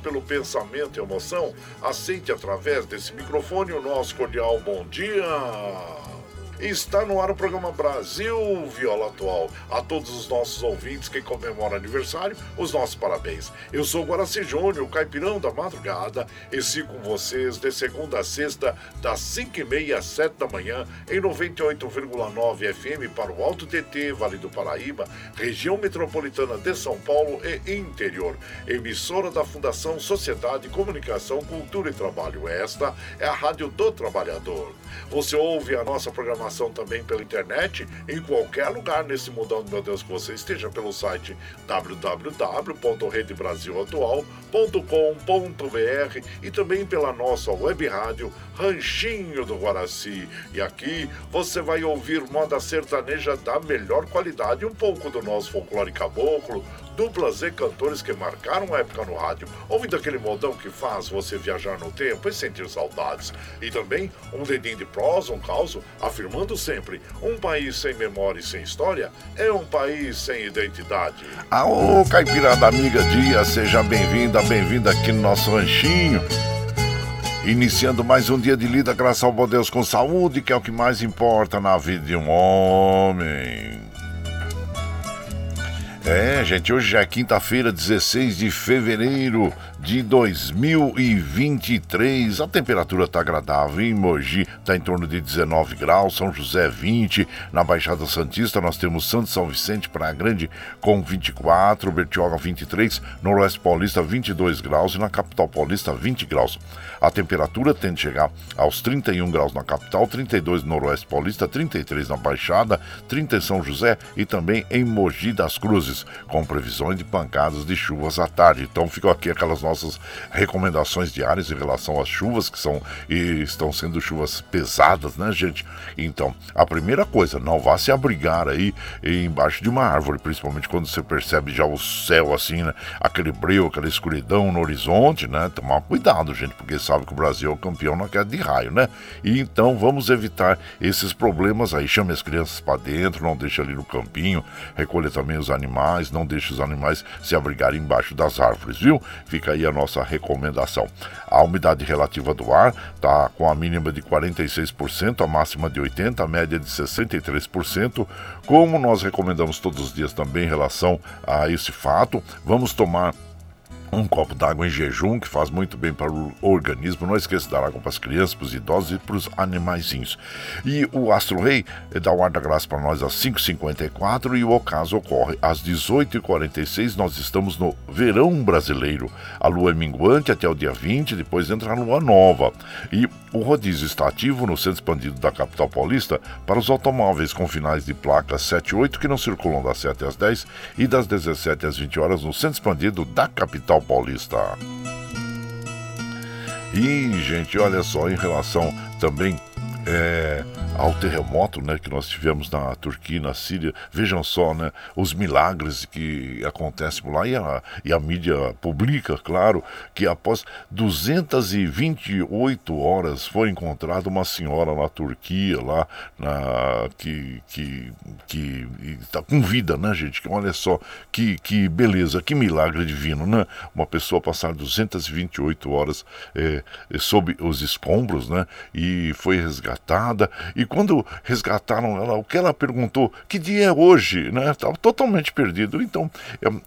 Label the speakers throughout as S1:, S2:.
S1: pelo pensamento e emoção, aceite através desse microfone o nosso cordial bom dia. Está no ar o programa Brasil Viola Atual. A todos os nossos ouvintes que comemoram aniversário, os nossos parabéns. Eu sou Guaraci Júnior, caipirão da madrugada, e sigo com vocês de segunda a sexta, das 5h30 às 7 da manhã, em 98,9 FM para o Alto TT, Vale do Paraíba, região metropolitana de São Paulo e interior. Emissora da Fundação Sociedade, Comunicação, Cultura e Trabalho. Esta é a Rádio do Trabalhador. Você ouve a nossa programação também pela internet, em qualquer lugar nesse mundão, meu Deus, que você esteja pelo site www.redebrasilatual.com.br e também pela nossa web rádio Ranchinho do Guaraci. E aqui você vai ouvir moda sertaneja da melhor qualidade, um pouco do nosso folclore caboclo, duplas e cantores que marcaram época no rádio, ouvindo aquele modão que faz você viajar no tempo e sentir saudades. E também um dedinho de prosa, um caos, afirmando sempre: um país sem memória e sem história é um país sem identidade.
S2: Aô, caipirada amiga dia, seja bem-vinda, bem-vinda aqui no nosso ranchinho. Iniciando mais um dia de lida, graças ao bom Deus com saúde, que é o que mais importa na vida de um homem. É, gente, hoje já é quinta-feira, 16 de fevereiro de 2023. A temperatura está agradável. Em Mogi está em torno de 19 graus, São José 20, na Baixada Santista nós temos Santo São Vicente, Praia Grande com 24, Bertioga 23, Noroeste Paulista 22 graus e na capital paulista 20 graus. A temperatura tende a chegar aos 31 graus na capital, 32 no Noroeste Paulista, 33 na Baixada, 30 em São José e também em Mogi das Cruzes, com previsões de pancadas de chuvas à tarde. Então ficam aqui aquelas nossas recomendações diárias em relação às chuvas, que são e estão sendo chuvas pesadas, né, gente? Então, a primeira coisa, não vá se abrigar aí embaixo de uma árvore, principalmente quando você percebe já o céu assim, né? Aquele breu, aquela escuridão no horizonte, né? Tomar cuidado, gente, porque sabe que o Brasil é o campeão na queda de raio, né? E então vamos evitar esses problemas aí. Chame as crianças para dentro, não deixe ali no campinho, recolha também os animais, não deixe os animais se abrigarem embaixo das árvores, viu? Fica aí a nossa recomendação. A umidade relativa do ar está com a mínima de 46%, a máxima de 80%, a média de 63%. Como nós recomendamos todos os dias também em relação a esse fato, vamos tomar
S1: um copo d'água em jejum, que faz muito bem para o organismo. Não esqueça de dar água para as crianças, para os idosos e para os animaizinhos. E o Astro Rei dá o ar da graça para nós às 5h54 e o ocaso ocorre às 18h46. Nós estamos no verão brasileiro. A lua é minguante até o dia 20, depois entra a lua nova. E o rodízio está ativo no centro expandido da capital paulista para os automóveis com finais de placas 7 e 8 que não circulam das 7 às 10 e das 17 às 20 horas no centro expandido da capital paulista. E, gente, olha só, em relação também é, ao terremoto né, que nós tivemos na Turquia, na Síria. Vejam só né, os milagres que acontecem por lá e a, e a mídia publica, claro, que após 228 horas foi encontrada uma senhora na Turquia, lá, na, que que que está com vida, né, gente? Olha só que, que beleza, que milagre divino, né? Uma pessoa passar 228 horas é, sob os escombros, né? E foi resgatada e quando resgataram ela, o que ela perguntou, que dia é hoje, né? Estava totalmente perdido. Então,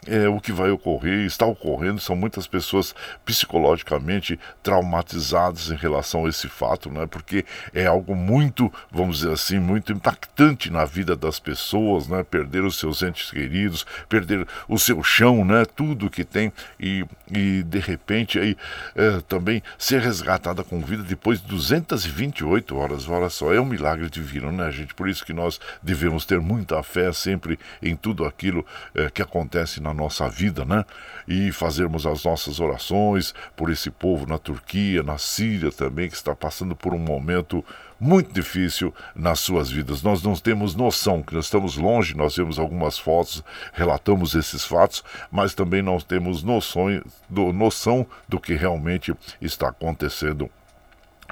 S1: é, é, o que vai ocorrer, está ocorrendo, são muitas pessoas psicologicamente traumatizadas em relação a esse fato, né? Porque é algo muito, vamos dizer assim, muito impactante na vida das pessoas, né? Perder os seus entes queridos, perder o seu chão, né? Tudo que tem e, e de repente aí é, também ser resgatada com vida depois de 228 horas. Olha só, é um milagre divino, né, gente? Por isso que nós devemos ter muita fé sempre em tudo aquilo é, que acontece na nossa vida, né? E fazermos as nossas orações por esse povo na Turquia, na Síria também, que está passando por um momento muito difícil nas suas vidas. Nós não temos noção que nós estamos longe, nós vemos algumas fotos, relatamos esses fatos, mas também não temos noção do, noção do que realmente está acontecendo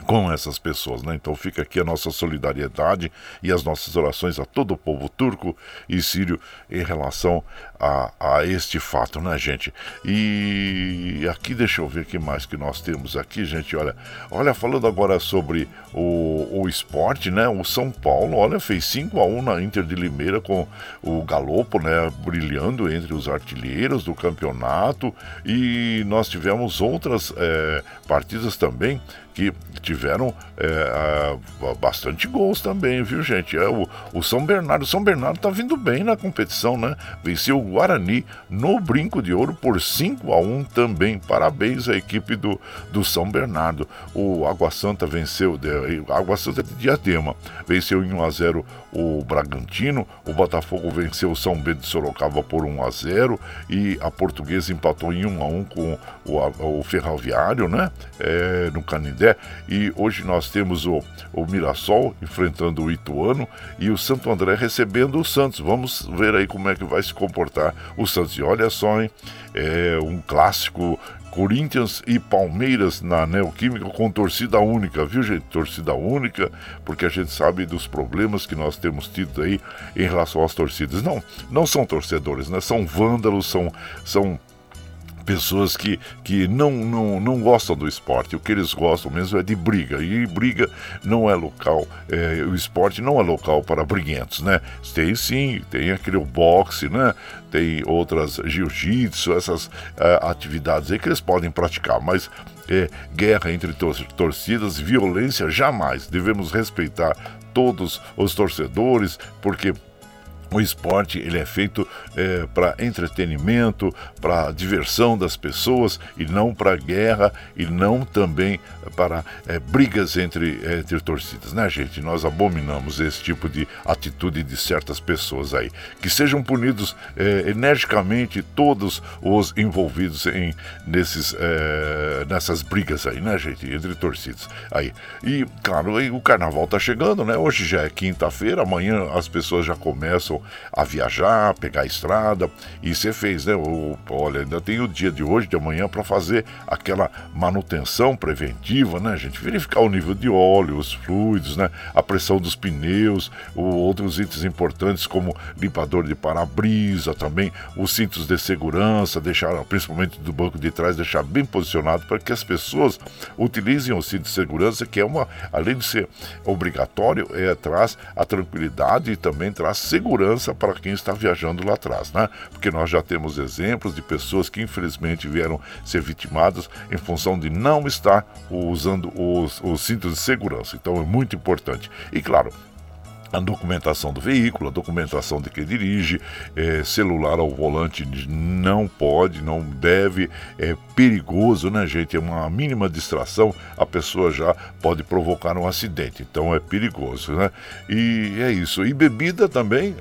S1: com essas pessoas, né? Então fica aqui a nossa solidariedade e as nossas orações a todo o povo turco e sírio em relação a, a este fato, né, gente? E aqui deixa eu ver o que mais que nós temos aqui, gente. Olha, olha falando agora sobre o, o esporte, né? O São Paulo, olha, fez 5 a 1 na Inter de Limeira com o Galopo, né, brilhando entre os artilheiros do campeonato e nós tivemos outras é, partidas também que tiveram é, bastante gols também, viu, gente? É, o, o São Bernardo, o São Bernardo tá vindo bem na competição, né? Venceu o Guarani no Brinco de Ouro por 5 a 1 também. Parabéns à equipe do, do São Bernardo. O Água Santa venceu, Água Santa de Diadema, venceu em 1 a 0 o Bragantino, o Botafogo venceu o São Bento de Sorocaba por 1 a 0 e a Portuguesa empatou em 1 a 1 com o, o Ferroviário, né? É, no Canindé. E hoje nós temos o, o Mirassol enfrentando o Ituano e o Santo André recebendo o Santos. Vamos ver aí como é que vai se comportar o Santos. E olha só, hein? É um clássico Corinthians e Palmeiras na Neoquímica com torcida única, viu gente? Torcida única, porque a gente sabe dos problemas que nós temos tido aí em relação às torcidas. Não, não são torcedores, né? São vândalos, são, são pessoas que, que não, não, não gostam do esporte. O que eles gostam mesmo é de briga. E briga não é local, é, o esporte não é local para briguentos, né? Tem sim, tem aquele boxe, né? Tem outras jiu-jitsu, essas é, atividades aí que eles podem praticar, mas é, guerra entre tor torcidas, violência jamais. Devemos respeitar todos os torcedores, porque o esporte ele é feito é, para entretenimento, para diversão das pessoas e não para guerra e não também para é, brigas entre, entre torcidas, né, gente? Nós abominamos esse tipo de atitude de certas pessoas aí. Que sejam punidos é, energicamente todos os envolvidos em nesses, é, nessas brigas aí, né, gente? Entre torcidas. Aí. E, claro, o carnaval tá chegando, né? Hoje já é quinta-feira, amanhã as pessoas já começam a viajar, pegar a estrada. E você fez, né? O, olha, ainda tem o dia de hoje, de amanhã, para fazer aquela manutenção preventiva, né, gente? Verificar o nível de óleo, os fluidos, né? A pressão dos pneus, o, outros itens importantes como limpador de para-brisa, também os cintos de segurança, deixar, principalmente do banco de trás, deixar bem posicionado para que as pessoas utilizem o cinto de segurança, que é uma, além de ser obrigatório, é, traz a tranquilidade e também traz segurança segurança para quem está viajando lá atrás, né? Porque nós já temos exemplos de pessoas que infelizmente vieram ser vitimadas em função de não estar usando os, os cintos de segurança. Então é muito importante. E claro, a documentação do veículo, a documentação de quem dirige, é, celular ao volante não pode, não deve, é perigoso, né, gente? É uma mínima distração, a pessoa já pode provocar um acidente, então é perigoso, né? E é isso. E bebida também,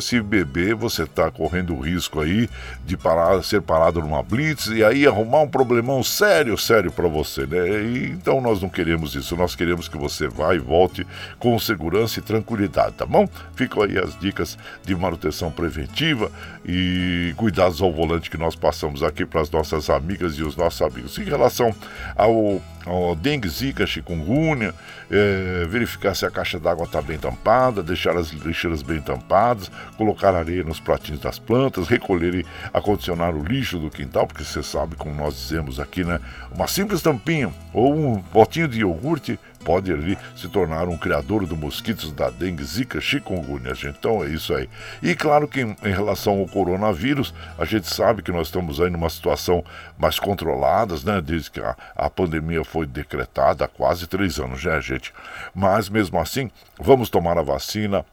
S1: se beber, você está correndo o risco aí de parar, ser parado numa blitz e aí arrumar um problemão sério, sério para você, né? E, então nós não queremos isso, nós queremos que você vá e volte com segurança e tranquilidade tá bom? Ficam aí as dicas de manutenção preventiva e cuidados ao volante que nós passamos aqui para as nossas amigas e os nossos amigos. Em relação ao, ao dengue, zika, chikungunya, é, verificar se a caixa d'água está bem tampada, deixar as lixeiras bem tampadas, colocar areia nos pratinhos das plantas, recolher e acondicionar o lixo do quintal, porque você sabe, como nós dizemos aqui, né? Uma simples tampinha ou um potinho de iogurte pode ali se tornar um criador do mosquitos da dengue, zika, chikungunya, gente. Então é isso aí. E claro que em, relação ao coronavírus, a gente sabe que nós estamos aí numa situação mais controlada, né? Desde que a, a pandemia foi decretada há quase três anos, né, gente? Mas mesmo assim, vamos tomar a vacina,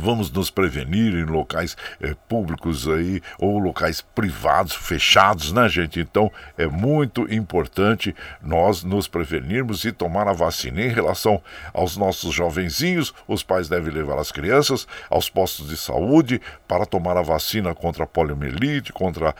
S1: vamos nos prevenir em locais é, públicos aí ou locais privados fechados, né, gente? Então é muito importante nós nos prevenirmos e tomar a vacina. Em relação aos nossos jovenzinhos, os pais devem levar as crianças aos postos de saúde para tomar a vacina contra a poliomielite, contra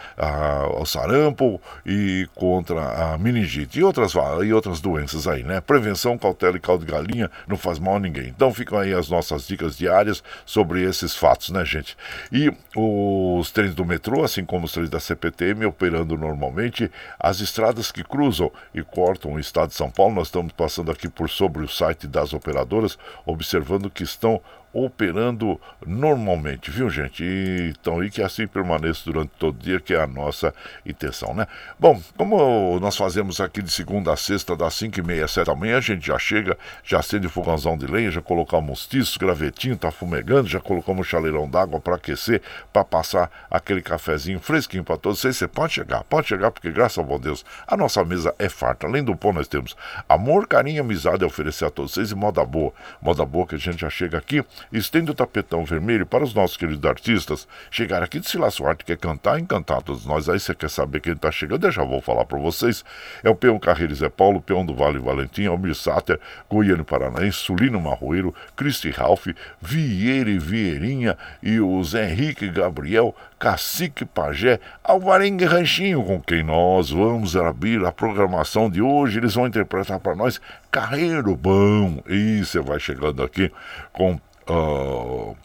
S1: o sarampo e contra a meningite e outras, e outras doenças aí, né? Prevenção, cautela e caldo de galinha não faz mal a ninguém. Então ficam aí as nossas dicas diárias sobre esses fatos, né, gente? E os trens do metrô, assim como os trens da CPTM, operando normalmente, as estradas que cruzam e cortam o estado de São Paulo, nós estamos passando aqui por sobre o site das operadoras, observando que estão operando normalmente, viu gente? E, então, e que assim permaneça durante todo o dia, que é a nossa intenção, né? Bom, como nós fazemos aqui de segunda a sexta, das 5 e meia, 7 da manhã, a gente já chega, já acende o fogãozão de lenha, já colocamos tiços, gravetinho, tá fumegando, já colocamos um chaleirão d'água para aquecer, para passar aquele cafezinho fresquinho para todos vocês. Você pode chegar, pode chegar, porque graças ao bom Deus, a nossa mesa é farta. Além do pão, nós temos amor, carinho amizade a oferecer a todos vocês e moda boa. Moda boa que a gente já chega aqui estende o tapetão vermelho para os nossos queridos artistas chegar aqui de Sila Suarte, quer cantar, encantar todos nós. Aí você quer saber quem está chegando? Eu já vou falar para vocês. É o peão Carreiro Zé Paulo, peão do Vale Valentim, Almir Sáter, Goiano Paranaense, Sulino Marroeiro, Cristi Ralph, Vieira e Vieirinha e o Zé Henrique Gabriel, Cacique Pajé, Alvarengue Ranchinho, com quem nós vamos abrir a programação de hoje. Eles vão interpretar para nós Carreiro Bom. E você vai chegando aqui com uh,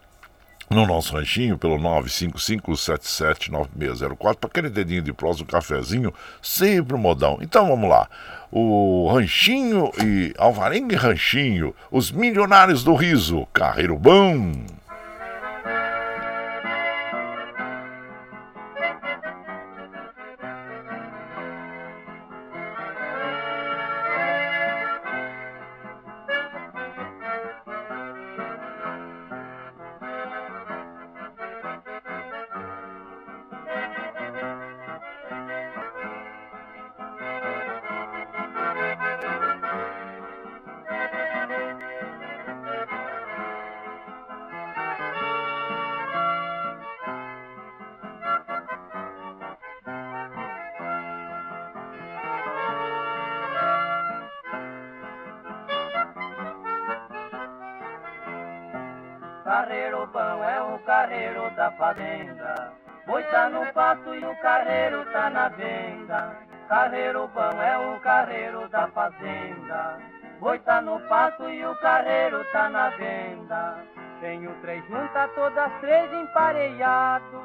S1: no nosso ranchinho pelo 955779604 para aquele dedinho de prosa, um cafezinho, sempre modão. Então vamos lá. O Ranchinho e Alvarengue Ranchinho, os milionários do riso, Carreiro Bom.
S3: Carreiro bom é o carreiro da fazenda. Boi tá no pasto e o carreiro tá na venda. Tenho três tá todas três empareado.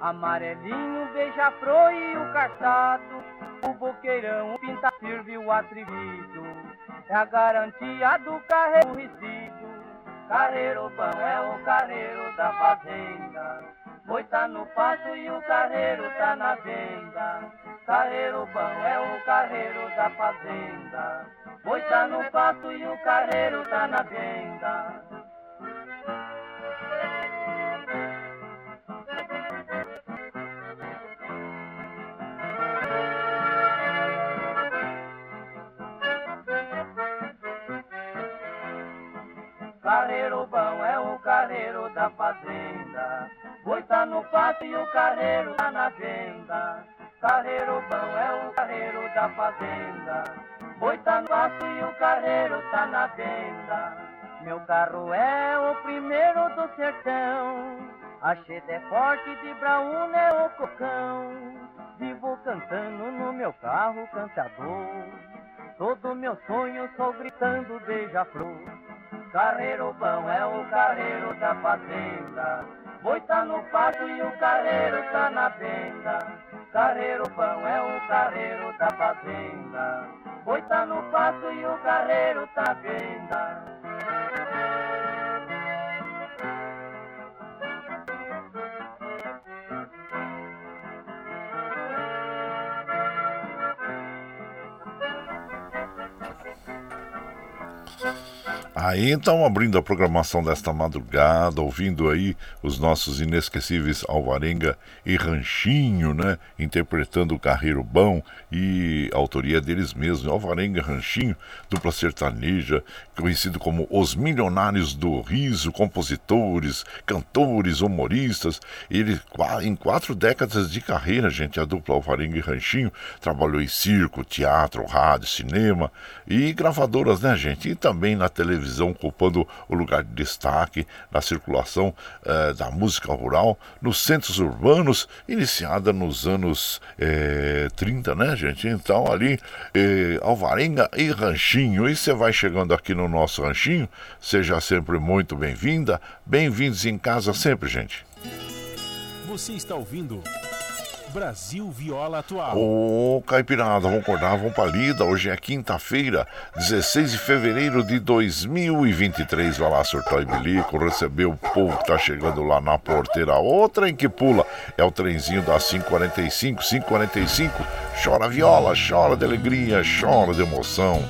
S3: Amarelinho, beija-flor e o cartado. O boqueirão, o pinta sirve o atrevido. É a garantia do carreiro resíduo. Carreiro bom é o carreiro da fazenda. Boi tá no pasto e o carreiro tá na venda. Carreiro bom é o carreiro da fazenda. Boi tá no pasto e o carreiro tá na venda. Carreiro bom é o carreiro da fazenda. Boi tá no pasto e o carreiro tá na venda. Carreiro bom é o carreiro da fazenda. Boi tá no pasto e o carreiro tá na venda. Meu carro é o primeiro do sertão. A cheta é forte, de braúna é o cocão. Vivo cantando no meu carro cantador. Todo meu sonho sou gritando beija-flor. Carreiro bom é o carreiro da fazenda. Boi tá no pasto e o carreiro tá na venda. Carreiro bom é o carreiro da fazenda. Boi tá no pasto e o carreiro tá venda.
S1: Aí então, abrindo a programação desta madrugada, ouvindo aí os nossos inesquecíveis Alvarenga e Ranchinho, né? Interpretando o Carreiro Bom e a autoria deles mesmos, Alvarenga e Ranchinho, dupla sertaneja, conhecido como Os Milionários do Riso, compositores, cantores, humoristas. Ele, em quatro décadas de carreira, gente, a dupla Alvarenga e Ranchinho trabalhou em circo, teatro, rádio, cinema e gravadoras, né, gente? E também na televisão televisão ocupando o lugar de destaque na circulação eh, da música rural nos centros urbanos, iniciada nos anos eh, 30, né, gente? Então, ali, eh, Alvarenga e Ranchinho. E você vai chegando aqui no nosso ranchinho, seja sempre muito bem-vinda. Bem-vindos em casa sempre, gente.
S4: Você está ouvindo. Brasil Viola Atual.
S1: Ô, Caipirada, vamos acordar, vamos pra lida. Hoje é quinta-feira, 16 de fevereiro de 2023. Vai lá, surtou e bilico, recebeu o povo que tá chegando lá na porteira. Outra em que pula é o trenzinho da 545, 545. Chora viola, chora de alegria, chora de emoção.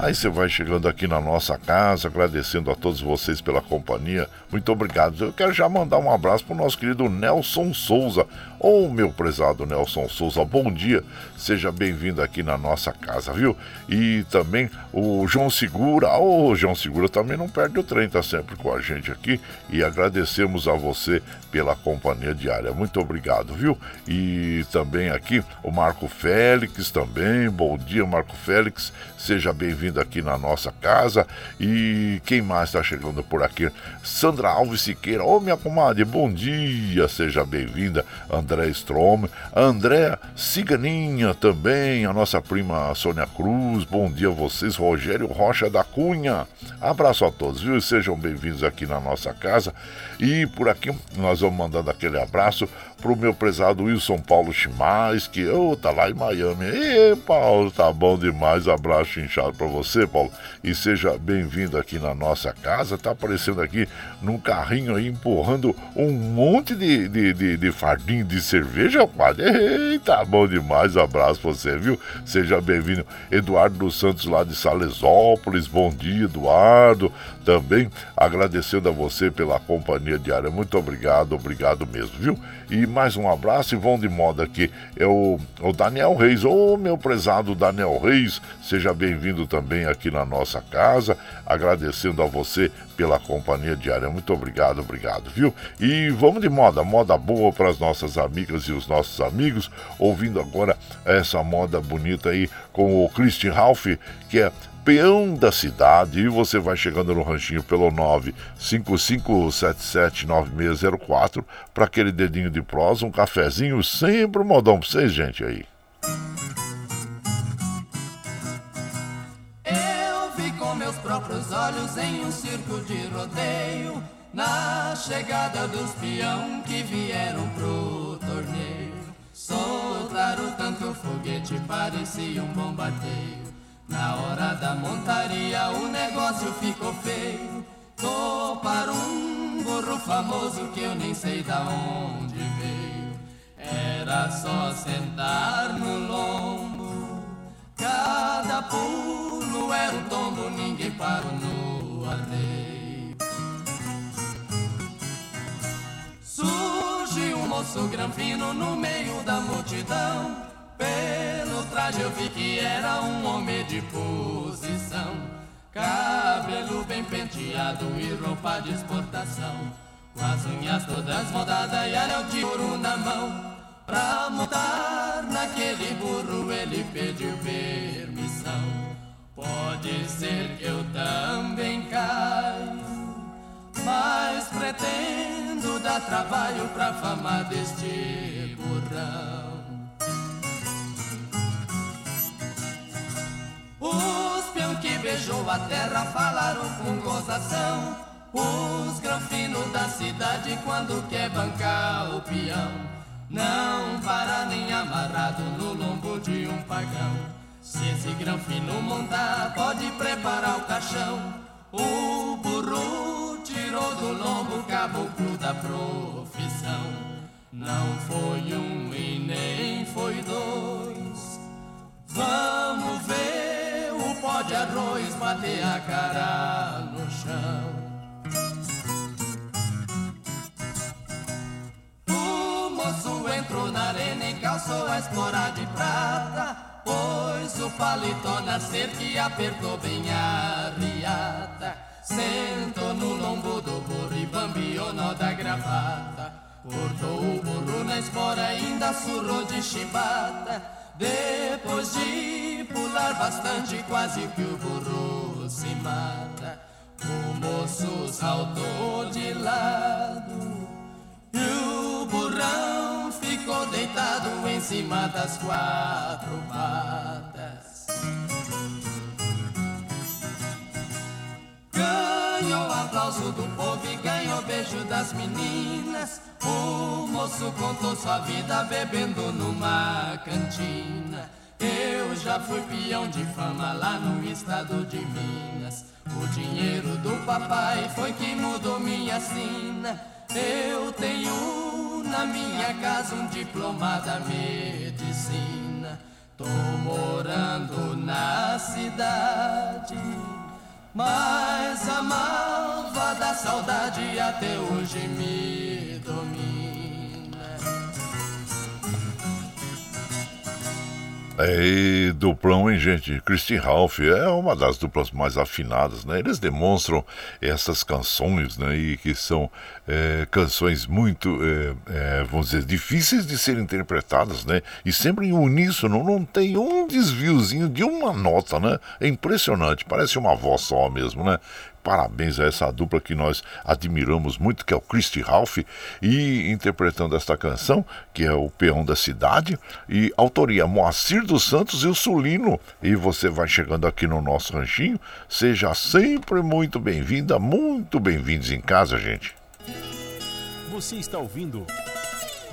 S1: Aí você vai chegando aqui na nossa casa, agradecendo a todos vocês pela companhia. Muito obrigado. Eu quero já mandar um abraço para o nosso querido Nelson Souza. Ô oh, meu prezado Nelson Souza, bom dia. Seja bem-vindo aqui na nossa casa, viu? E também o João Segura. Ô oh, João Segura também não perde o trem, tá sempre com a gente aqui. E agradecemos a você pela companhia diária. Muito obrigado, viu? E também aqui o Marco Félix também. Bom dia, Marco Félix. Seja bem-vindo aqui na nossa casa. E quem mais está chegando por aqui? Sandra Alves Siqueira. Ô, oh, minha comadre, bom dia. Seja bem-vinda. André Strom. André Ciganinha também. A nossa prima Sônia Cruz. Bom dia a vocês. Rogério Rocha da Cunha. Abraço a todos, viu? Sejam bem-vindos aqui na nossa casa. E por aqui nós vamos mandando aquele abraço pro meu prezado Wilson Paulo Chimais, que oh, tá lá em Miami. Ê, Paulo, tá bom demais. Abraço inchado para você, Paulo. E seja bem-vindo aqui na nossa casa. Tá aparecendo aqui num carrinho aí, empurrando um monte de, de, de, de fardinho de cerveja, padre. Ei, tá bom demais. Abraço pra você, viu? Seja bem-vindo. Eduardo dos Santos lá de Salesópolis. Bom dia, Eduardo. Também agradecendo a você pela companhia diária. Muito obrigado, obrigado mesmo, viu? E mais um abraço e vão de moda aqui. É o, o Daniel Reis. Ô, oh, meu prezado Daniel Reis, seja bem-vindo também aqui na nossa casa. Agradecendo a você pela companhia diária. Muito obrigado, obrigado, viu? E vamos de moda, moda boa para as nossas amigas e os nossos amigos. Ouvindo agora essa moda bonita aí com o Christian Ralph, que é peão da cidade. E você vai chegando no ranchinho pelo 955779604 para aquele dedinho de prosa, um cafezinho, sempre um modão para vocês, gente, aí.
S5: Eu vi com meus próprios olhos em um circo de rodeio, na chegada dos peão que vieram pro torneio. Soltaram tanto foguete, parecia um bombardeio. Na hora da montaria o negócio ficou feio. Tô para um burro famoso que eu nem sei da onde veio. Era só sentar no lombo. Cada pulo era um tombo, ninguém parou no arreio. Surgiu um moço granfino no meio da multidão. Pelo traje eu vi que era um homem de posição. cabelo bem penteado e roupa de exportação. Com as unhas todas moldadas e anel de ouro na mão. Pra montar naquele burro ele pediu permissão. Pode ser que eu também caia, mas pretendo dar trabalho pra fama deste burrão. Os peão que beijou a terra falaram com gozação. Os granfinos da cidade quando quer bancar o peão. Não para nem amarrado no lombo de um pagão. Se esse granfino montar, pode preparar o caixão. O burro tirou do lombo o caboclo da profissão. Não foi um e nem foi dois. Vamos ver pó de arroz bater a cara no chão. O moço entrou na arena e calçou a espora de prata. Pôs o paletó na cerca e apertou bem a riata. Sentou no lombo do burro e bambiou nó da gravata. Cortou o burro na espora e ainda surrou de chibata. Depois de pular bastante, quase que o burro se mata. O moço saltou de lado e o burrão ficou deitado em cima das quatro patas. Ganhou aplauso do povo e ganhou beijo das meninas. O moço contou sua vida bebendo numa cantina. Eu já fui peão de fama lá no estado de Minas. O dinheiro do papai foi que mudou minha sina. Eu tenho na minha casa um diploma da medicina. Tô morando na cidade. Mas a malvada saudade até hoje me
S1: É duplão, hein, gente? Christine Ralph é uma das duplas mais afinadas, né? Eles demonstram essas canções, né? E que são é, canções muito, é, é, vamos dizer, difíceis de serem interpretadas, né? E sempre em uníssono, não tem um desviozinho de uma nota, né? É impressionante, parece uma voz só mesmo, né? Parabéns a essa dupla que nós admiramos muito, que é o Christy Ralph, e interpretando esta canção, que é o Peão da Cidade, e autoria Moacir dos Santos e o Sulino. E você vai chegando aqui no nosso ranchinho, seja sempre muito bem-vinda, muito bem-vindos em casa, gente.
S4: Você está ouvindo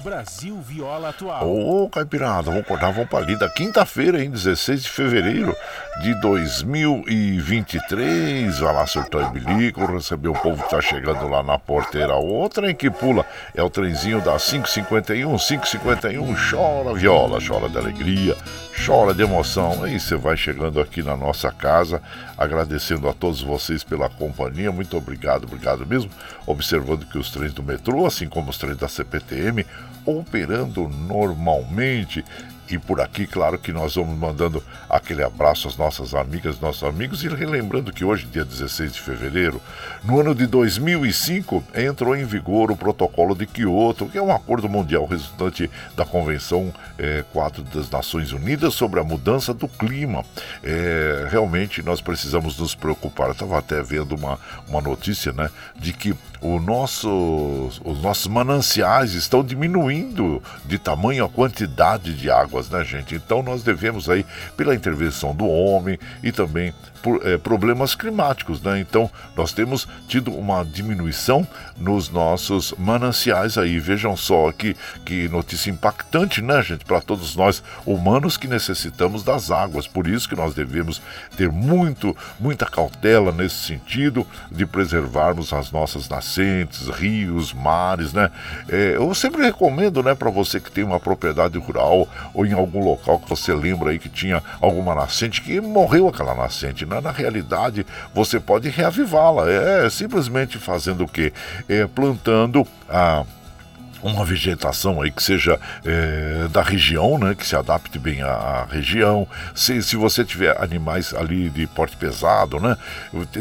S4: Brasil Viola Atual.
S1: Ô, Caipirada, vamos acordar, vamos pra lida. Quinta-feira, em 16 de fevereiro de 2023. Vai lá, surtou e bilico, receber o povo que tá chegando lá na porteira. O trem que pula é o trenzinho da 551, 551. Chora viola, chora de alegria, chora de emoção. Aí você vai chegando aqui na nossa casa, agradecendo a todos vocês pela companhia. Muito obrigado, obrigado mesmo. Observando que os trens do metrô, assim como os trens da CPTM, operando normalmente. E por aqui, claro que nós vamos mandando aquele abraço às nossas amigas, nossos amigos, e relembrando que hoje, dia 16 de fevereiro, no ano de 2005, entrou em vigor o Protocolo de Quioto, que é um acordo mundial resultante da Convenção é, 4 das Nações Unidas sobre a mudança do clima. É, realmente nós precisamos nos preocupar. Eu estava até vendo uma, uma notícia né, de que o nosso, os nossos mananciais estão diminuindo de tamanho a quantidade de água águas, né, gente? Então nós devemos aí, pela intervenção do homem e também é, problemas climáticos, né? Então nós temos tido uma diminuição nos nossos mananciais aí. Vejam só que, que notícia impactante, né, gente? Para todos nós humanos que necessitamos das águas. Por isso que nós devemos ter muito, muita cautela nesse sentido de preservarmos as nossas nascentes, rios, mares, né? É, eu sempre recomendo, né, para você que tem uma propriedade rural ou em algum local que você lembra aí que tinha alguma nascente que morreu aquela nascente, né? Na realidade você pode reavivá-la. É simplesmente fazendo o quê? É plantando a uma vegetação aí que seja é, da região, né, que se adapte bem à, à, região. Se, se você tiver animais ali de porte pesado, né,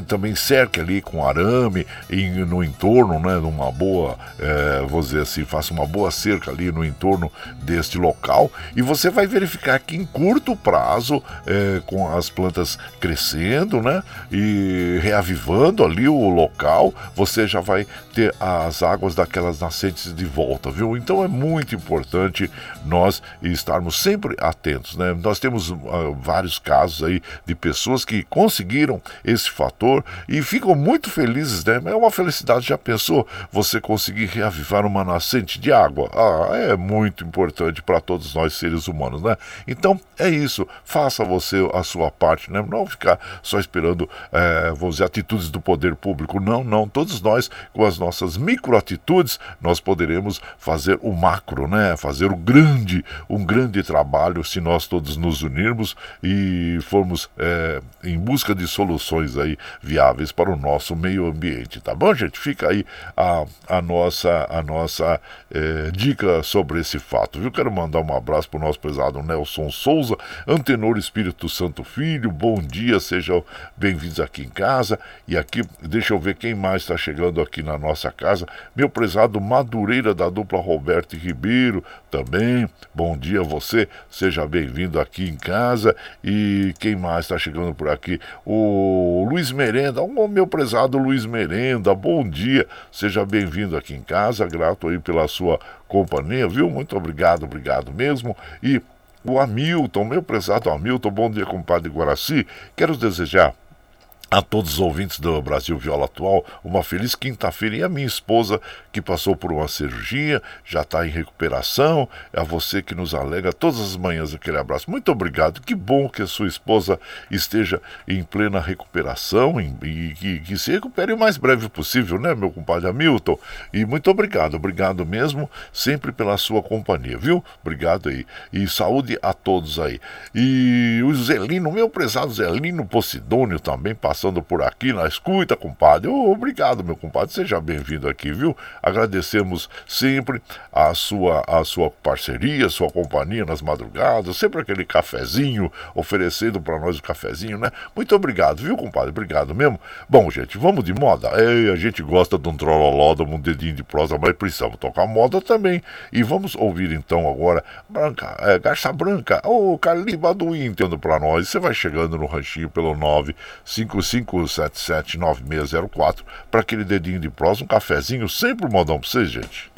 S1: também cerque ali com arame e no entorno, né, numa boa, é, vou dizer assim, faça uma boa cerca ali no entorno deste local e você vai verificar que em curto prazo, é, com as plantas crescendo, né, e reavivando ali o local, você já vai ter as águas daquelas nascentes de volta volta, viu? Então é muito importante nós estarmos sempre atentos, né? Nós temos uh, vários casos aí de pessoas que conseguiram esse fator e ficam muito felizes, né? É uma felicidade, já pensou? Você conseguir reavivar uma nascente de água? Ah, é muito importante para todos nós seres humanos, né? Então é isso, faça você a sua parte, né? Não ficar só esperando, é, vamos dizer, atitudes do poder público. Não, não. Todos nós, com as nossas microatitudes, nós poderemos fazer o macro, né? Fazer o grande, um grande trabalho se nós todos nos unirmos e formos é, em busca de soluções aí viáveis para o nosso meio ambiente, tá bom, gente? Fica aí a, a nossa, a nossa é, dica sobre esse fato, viu? Quero mandar um abraço para o nosso prezado Nelson Souza, Antenor Espírito Santo Filho, bom dia, sejam bem-vindos aqui em casa. E aqui, deixa eu ver quem mais está chegando aqui na nossa casa, meu prezado Madureira da dupla Roberto Ribeiro também. Bom dia a você, seja bem-vindo aqui em casa. E quem mais está chegando por aqui? O Luiz Merenda, o meu prezado Luiz Merenda, bom dia, seja bem-vindo aqui em casa. Grato aí pela sua companhia, viu? Muito obrigado, obrigado mesmo. E o Hamilton, meu prezado Hamilton, bom dia, compadre Guaraci. Quero desejar a todos os ouvintes do Brasil Viola Atual, uma feliz quinta-feira. E a minha esposa, que passou por uma cirurgia, já está em recuperação. É a você que nos alega todas as manhãs aquele abraço. Muito obrigado. Que bom que a sua esposa esteja em plena recuperação e que, que se recupere o mais breve possível, né, meu compadre Hamilton? E muito obrigado, obrigado mesmo, sempre pela sua companhia, viu? Obrigado aí. E saúde a todos aí. E o Zelino, meu prezado Zelino Posidônio também passa passando por aqui na escuta, compadre. Oh, obrigado, meu compadre. Seja bem-vindo aqui, viu? Agradecemos sempre a sua, a sua parceria, sua companhia nas madrugadas, sempre aquele cafezinho oferecendo para nós o cafezinho, né? Muito obrigado, viu, compadre? Obrigado mesmo. Bom, gente, vamos de moda. Ei, a gente gosta de um trololó, de um dedinho de prosa, mas precisamos tocar moda também. E vamos ouvir então agora Branca, é, Garça Branca, ô oh, Caliba do Entendo para nós. Você vai chegando no ranchinho pelo 955 35779604 para aquele dedinho de prosa, um cafezinho, sempre um modão para vocês, gente.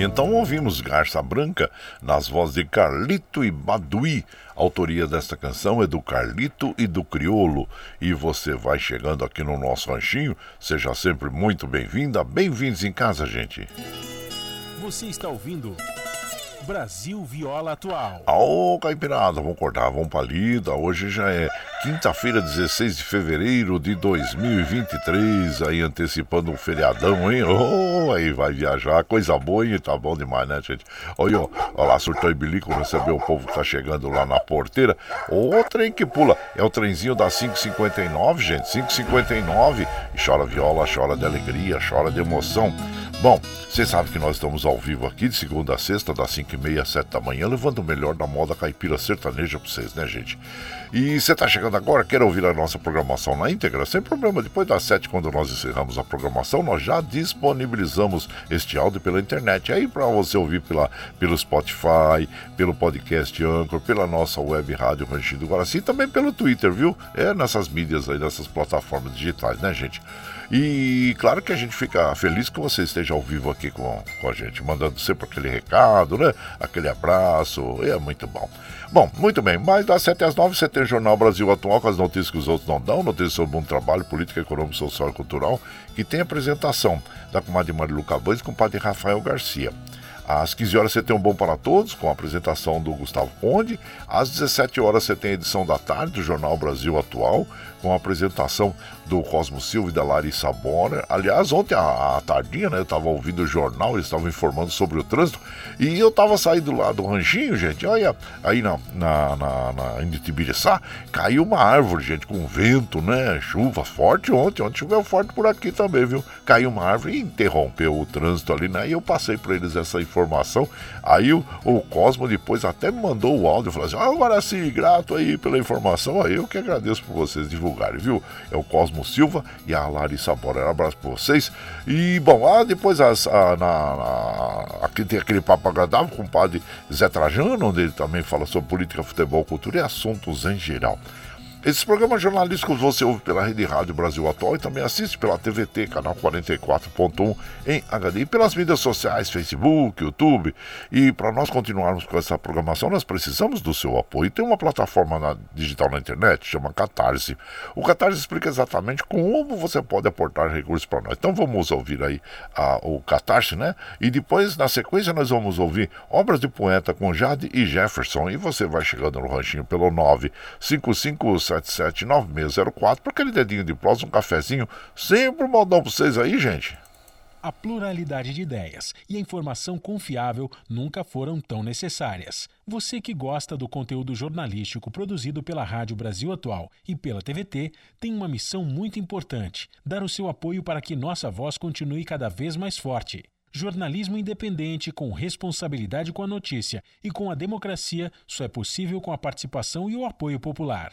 S1: Então ouvimos Garça Branca nas vozes de Carlito e Baduí. A autoria desta canção é do Carlito e do Criolo. E você vai chegando aqui no nosso ranchinho, seja sempre muito bem-vinda. Bem-vindos em casa, gente.
S4: Você está ouvindo Brasil Viola Atual.
S1: Ô, Caipirada, vamos cortar, vamos pra lida. Hoje já é quinta-feira, 16 de fevereiro de 2023. Aí antecipando um feriadão, hein? Oh, aí vai viajar, coisa boa, hein? Tá bom demais, né, gente? Olha, ó lá, surtou e bilico, recebeu o povo que tá chegando lá na porteira. O trem que pula, é o trenzinho da 559, gente, 559. E chora viola, chora de alegria, chora de emoção. Bom, vocês sabem que nós estamos ao vivo aqui de segunda a sexta, das 5 meia 7 da manhã, levando o melhor da moda caipira sertaneja para vocês, né, gente? E você está chegando agora, quer ouvir a nossa programação na íntegra? Sem problema, depois das 7, quando nós encerramos a programação, nós já disponibilizamos este áudio pela internet. Aí para você ouvir pela, pelo Spotify, pelo podcast Anchor, pela nossa web rádio Ranchido Guaraci, e também pelo Twitter, viu? É nessas mídias aí, nessas plataformas digitais, né, gente? E claro que a gente fica feliz que você esteja ao vivo aqui com, com a gente, mandando sempre aquele recado, né? Aquele abraço, é muito bom. Bom, muito bem, mas das 7 às 9 você tem o Jornal Brasil Atual com as notícias que os outros não dão, notícias sobre um trabalho, política, econômico, social e cultural, que tem apresentação da comadre Marilu Cabanes com o padre Rafael Garcia. Às 15 horas você tem um Bom para Todos, com a apresentação do Gustavo Conde. Às 17 horas você tem a edição da tarde do Jornal Brasil Atual, com a apresentação do Cosmo Silva e da Larissa Bonner. Aliás, ontem à, tardinha, né, eu estava ouvindo o jornal, eles estavam informando sobre o trânsito, e eu estava saindo lá do ranchinho, gente, olha, aí na, na, na, na caiu uma árvore, gente, com vento, né, chuva forte ontem, ontem choveu forte por aqui também, viu? Caiu uma árvore e interrompeu o trânsito ali, né, e eu passei para eles essa informação, aí o, o Cosmo depois até me mandou o áudio, falou assim, ah, sim, grato aí pela informação, aí eu que agradeço por vocês divulgarem, viu? É o Cosmo Silva e a Larissa Bora. Um abraço para vocês. E, bom, ah, depois as, a, na, na, aqui tem aquele papo agradável com o padre Zé Trajano, onde ele também fala sobre política, futebol, cultura e assuntos em geral. Esses programas jornalísticos você ouve pela Rede Rádio Brasil Atual e também assiste pela TVT, canal 44.1 em HD e pelas mídias sociais, Facebook, YouTube. E para nós continuarmos com essa programação, nós precisamos do seu apoio. Tem uma plataforma na, digital na internet, chama Catarse. O Catarse explica exatamente como você pode aportar recursos para nós. Então vamos ouvir aí a, o Catarse, né? E depois, na sequência, nós vamos ouvir obras de poeta com Jade e Jefferson. E você vai chegando no ranchinho pelo 955 9779604 para aquele dedinho de prosa, um cafezinho. Sempre um modão para vocês aí, gente.
S4: A pluralidade de ideias e a informação confiável nunca foram tão necessárias. Você que gosta do conteúdo jornalístico produzido pela Rádio Brasil Atual e pela TVT tem uma missão muito importante: dar o seu apoio para que nossa voz continue cada vez mais forte. Jornalismo independente, com responsabilidade com a notícia e com a democracia, só é possível com a participação e o apoio popular.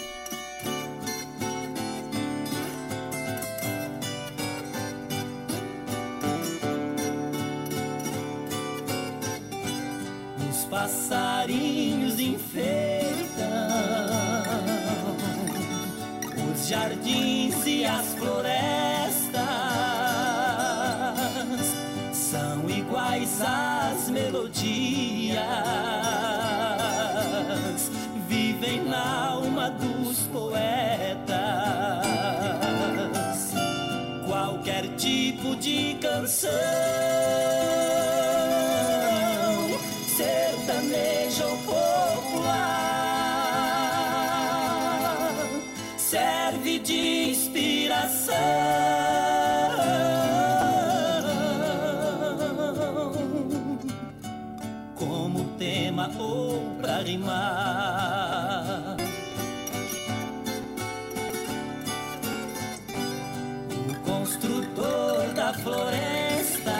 S6: Passarinhos enfeitam jardins e as florestas são iguais às melodias, vivem na alma dos poetas. Qualquer tipo de canção, rimar. O construtor da floresta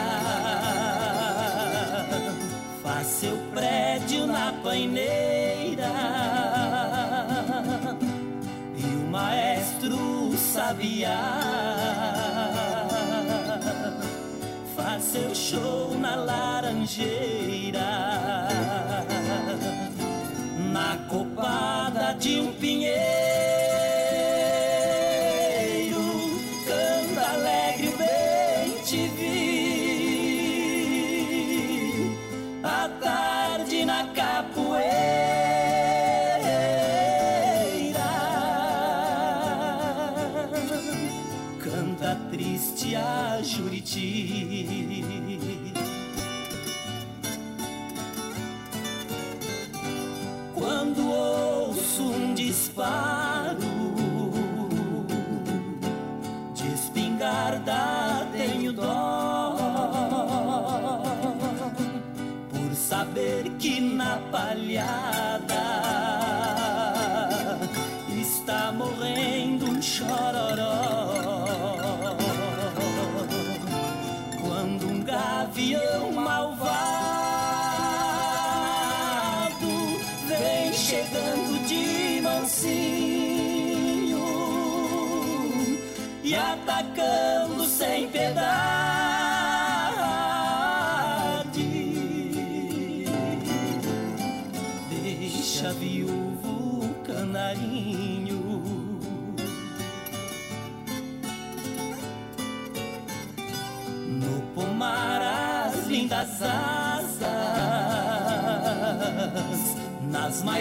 S6: faz seu prédio na paineira maestro sabiá faz seu show na laranjeira,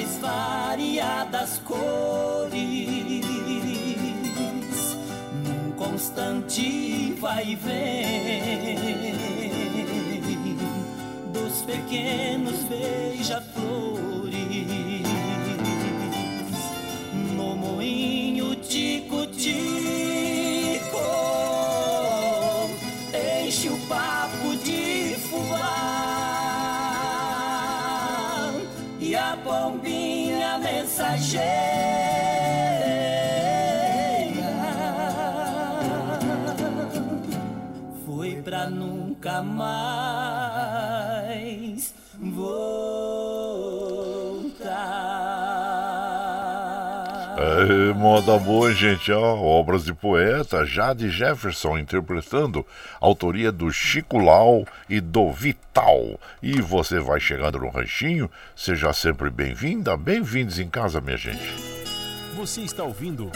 S6: mais variadas cores, num constante vai e vem. Dos pequenos beija-flores
S1: moda boa, gente, ó, obras de poeta, Jade Jefferson interpretando, autoria do Chico Lau e do Vital. E você vai chegando no ranchinho, seja sempre bem-vinda, bem-vindos em casa, minha gente.
S4: Você está ouvindo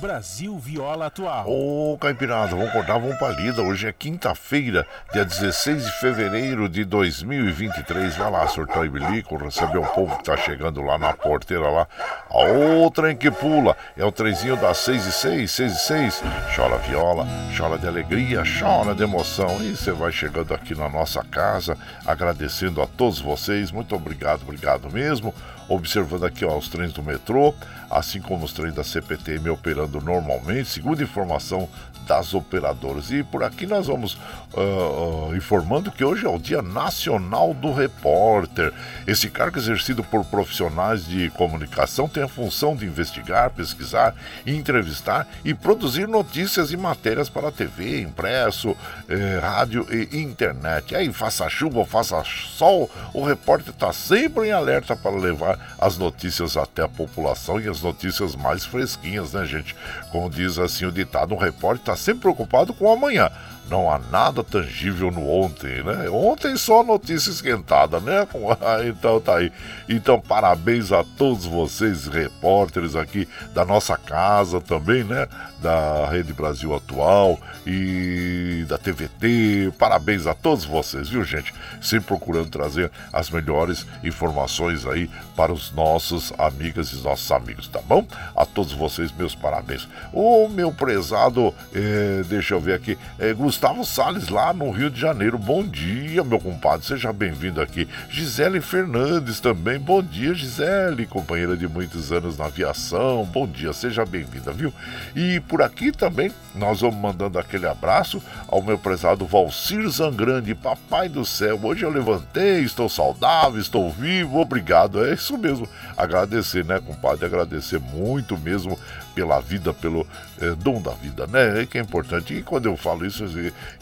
S4: Brasil Viola Atual.
S1: Ô, Caipirada, vamos acordar, vamos pra lida. Hoje é quinta-feira, dia 16 de fevereiro de 2023. Vai lá, surtão e bilico, receber o povo que tá chegando lá na porteira lá. A outra em que pula é o trenzinho das 6 e 6, 6 e 6. Chora viola, chora de alegria, chora de emoção. E você vai chegando aqui na nossa casa, agradecendo a todos vocês. Muito obrigado, obrigado mesmo observando aqui ó, os trens do metrô, assim como os trens da CPTM operando normalmente, segundo informação das operadoras. E por aqui nós vamos uh, uh, informando que hoje é o Dia Nacional do Repórter. Esse cargo exercido por profissionais de comunicação tem a função de investigar, pesquisar, entrevistar e produzir notícias e matérias para TV, impresso, eh, rádio e internet. E aí, faça chuva faça sol, o repórter está sempre em alerta para levar as notícias até a população e as notícias mais fresquinhas, né, gente? Como diz assim o ditado, um repórter está sempre preocupado com o amanhã não há nada tangível no ontem, né? Ontem só notícia esquentada, né? então tá aí. Então parabéns a todos vocês, repórteres aqui da nossa casa também, né? Da Rede Brasil Atual e da TVT. Parabéns a todos vocês, viu, gente? Sempre procurando trazer as melhores informações aí para os nossos amigas e nossos amigos, tá bom? A todos vocês, meus parabéns. O meu prezado, eh, deixa eu ver aqui, eh, Gustavo Gustavo Salles, lá no Rio de Janeiro. Bom dia, meu compadre, seja bem-vindo aqui. Gisele Fernandes também. Bom dia, Gisele, companheira de muitos anos na aviação. Bom dia, seja bem-vinda, viu? E por aqui também nós vamos mandando aquele abraço ao meu prezado Valcir Zangrande, papai do céu. Hoje eu levantei, estou saudável, estou vivo, obrigado. É isso mesmo. Agradecer, né, compadre? Agradecer muito mesmo pela vida, pelo é, dom da vida, né? É que é importante. E quando eu falo isso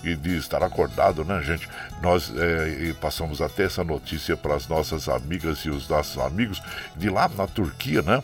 S1: e, de estar acordado, né, gente? Nós é, passamos até essa notícia para as nossas amigas e os nossos amigos de lá na Turquia, né?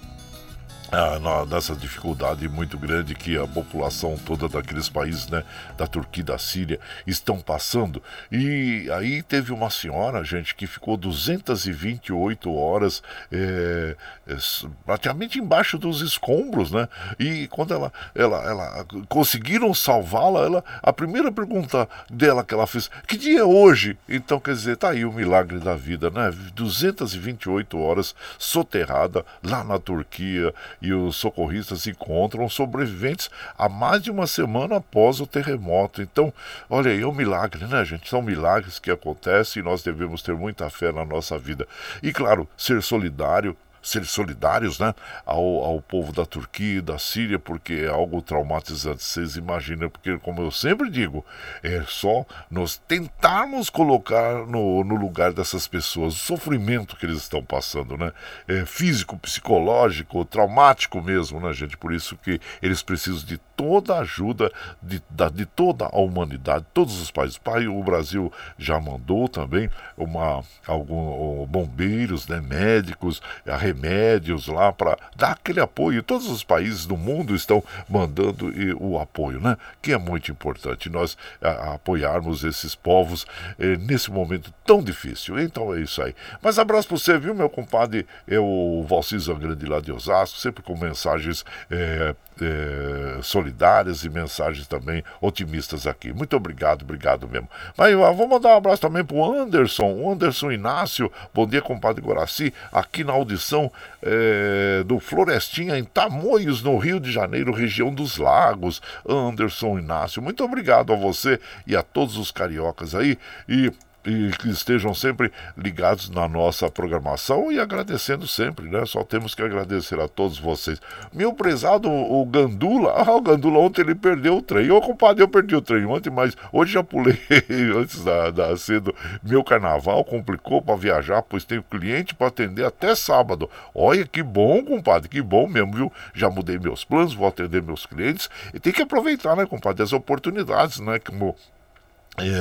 S1: Ah, nessa dificuldade muito grande que a população toda daqueles países, né, da Turquia e da Síria, estão passando. E aí teve uma senhora, gente, que ficou 228 horas é, é, praticamente embaixo dos escombros, né? E quando ela, ela, ela conseguiram salvá-la, ela, a primeira pergunta dela que ela fez, que dia é hoje? Então, quer dizer, tá aí o milagre da vida, né? 228 horas soterrada lá na Turquia e os socorristas encontram sobreviventes há mais de uma semana após o terremoto. Então, olha aí, é um milagre, né, gente? São milagres que acontecem e nós devemos ter muita fé na nossa vida. E, claro, ser solidário ser solidários né, ao, ao povo da Turquia e da Síria, porque é algo traumatizante. Vocês imaginam, porque, como eu sempre digo, é só nós tentarmos colocar no, no lugar dessas pessoas o sofrimento que eles estão passando, né? É físico, psicológico, traumático mesmo, né, gente? Por isso que eles precisam de toda a ajuda de, de toda a humanidade, todos os países. O Brasil já mandou também uma, algum, bombeiros, né, médicos, a remédios lá para dar aquele apoio. Todos os países do mundo estão mandando o apoio, né? Que é muito importante nós apoiarmos esses povos eh, nesse momento tão difícil. Então é isso aí. Mas abraço para você, viu, meu compadre? É o Valci Zangrande lá de Osasco, sempre com mensagens eh, eh, solidárias e mensagens também otimistas aqui. Muito obrigado, obrigado mesmo. Mas ah, vou mandar um abraço também para o Anderson, Anderson Inácio. Bom dia, compadre Guaraci, aqui na audição é, do Florestinha, em Tamoios, no Rio de Janeiro, região dos Lagos. Anderson Inácio, muito obrigado a você e a todos os cariocas aí. E e que estejam sempre ligados na nossa programação e agradecendo sempre, né? Só temos que agradecer a todos vocês. Meu prezado, o Gandula, ah, o Gandula ontem ele perdeu o trem. Ô, compadre, eu perdi o trem ontem, mas hoje já pulei antes da, da cedo. Meu carnaval complicou para viajar, pois tenho cliente para atender até sábado. Olha que bom, compadre, que bom mesmo, viu? Já mudei meus planos, vou atender meus clientes e tem que aproveitar, né, compadre, as oportunidades, né? Como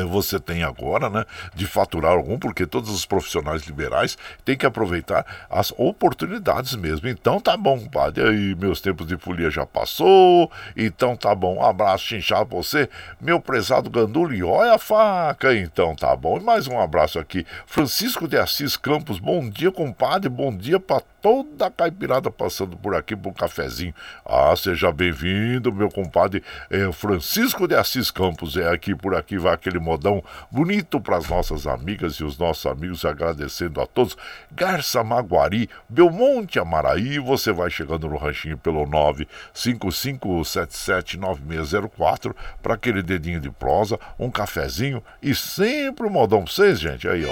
S1: você tem agora, né, de faturar algum, porque todos os profissionais liberais têm que aproveitar as oportunidades mesmo. Então tá bom, padre. Aí meus tempos de folia já passou. Então tá bom. Um abraço chinchado pra você, meu prezado Gandula. E olha a faca. Então tá bom. E mais um abraço aqui. Francisco de Assis Campos. Bom dia, compadre. Bom dia pra toda a caipirada passando por aqui por um cafezinho. Ah, seja bem-vindo, meu compadre é, Francisco de Assis Campos. É aqui por aqui, vai aquele modão bonito para as nossas amigas e os nossos amigos, agradecendo a todos. Garça Maguari, Belmonte Amaraí, você vai chegando no ranchinho pelo 955779604 para aquele dedinho de prosa, um cafezinho e sempre um modão pra vocês, gente. Aí, ó.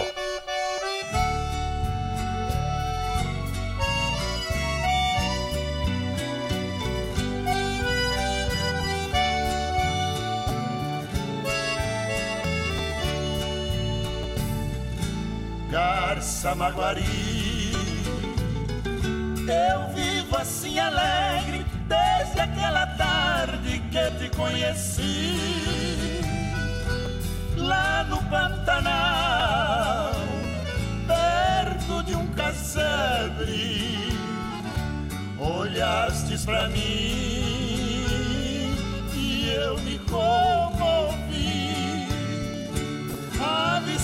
S7: Samaguari. Eu vivo assim alegre desde aquela tarde que te conheci. Lá no Pantanal, perto de um casebre, olhastes pra mim e eu me comovi. Ave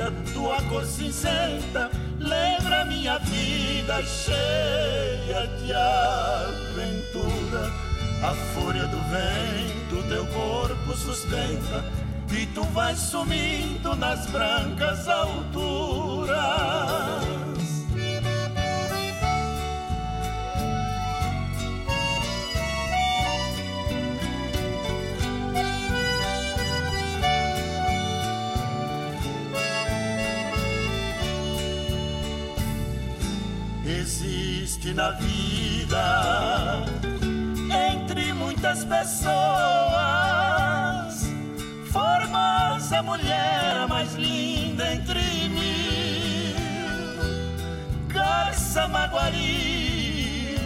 S7: sertaneja tua cor cinzenta lembra minha vida cheia de aventura. A fúria do vento teu corpo sustenta e tu vais sumindo nas brancas alturas. Existe na vida entre muitas pessoas. Formosa mulher mais linda entre mil, Garça Maguari,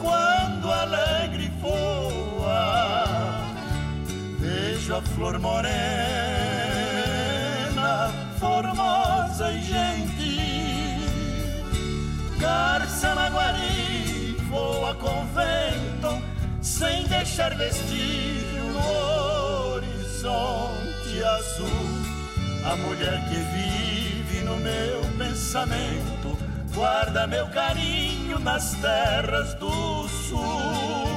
S7: quando alegre voa, vejo a flor morena, formosa e gentil Garça Maguari
S6: a convento, sem deixar vestígio no horizonte azul. A mulher que vive no meu pensamento guarda meu carinho nas terras do sul.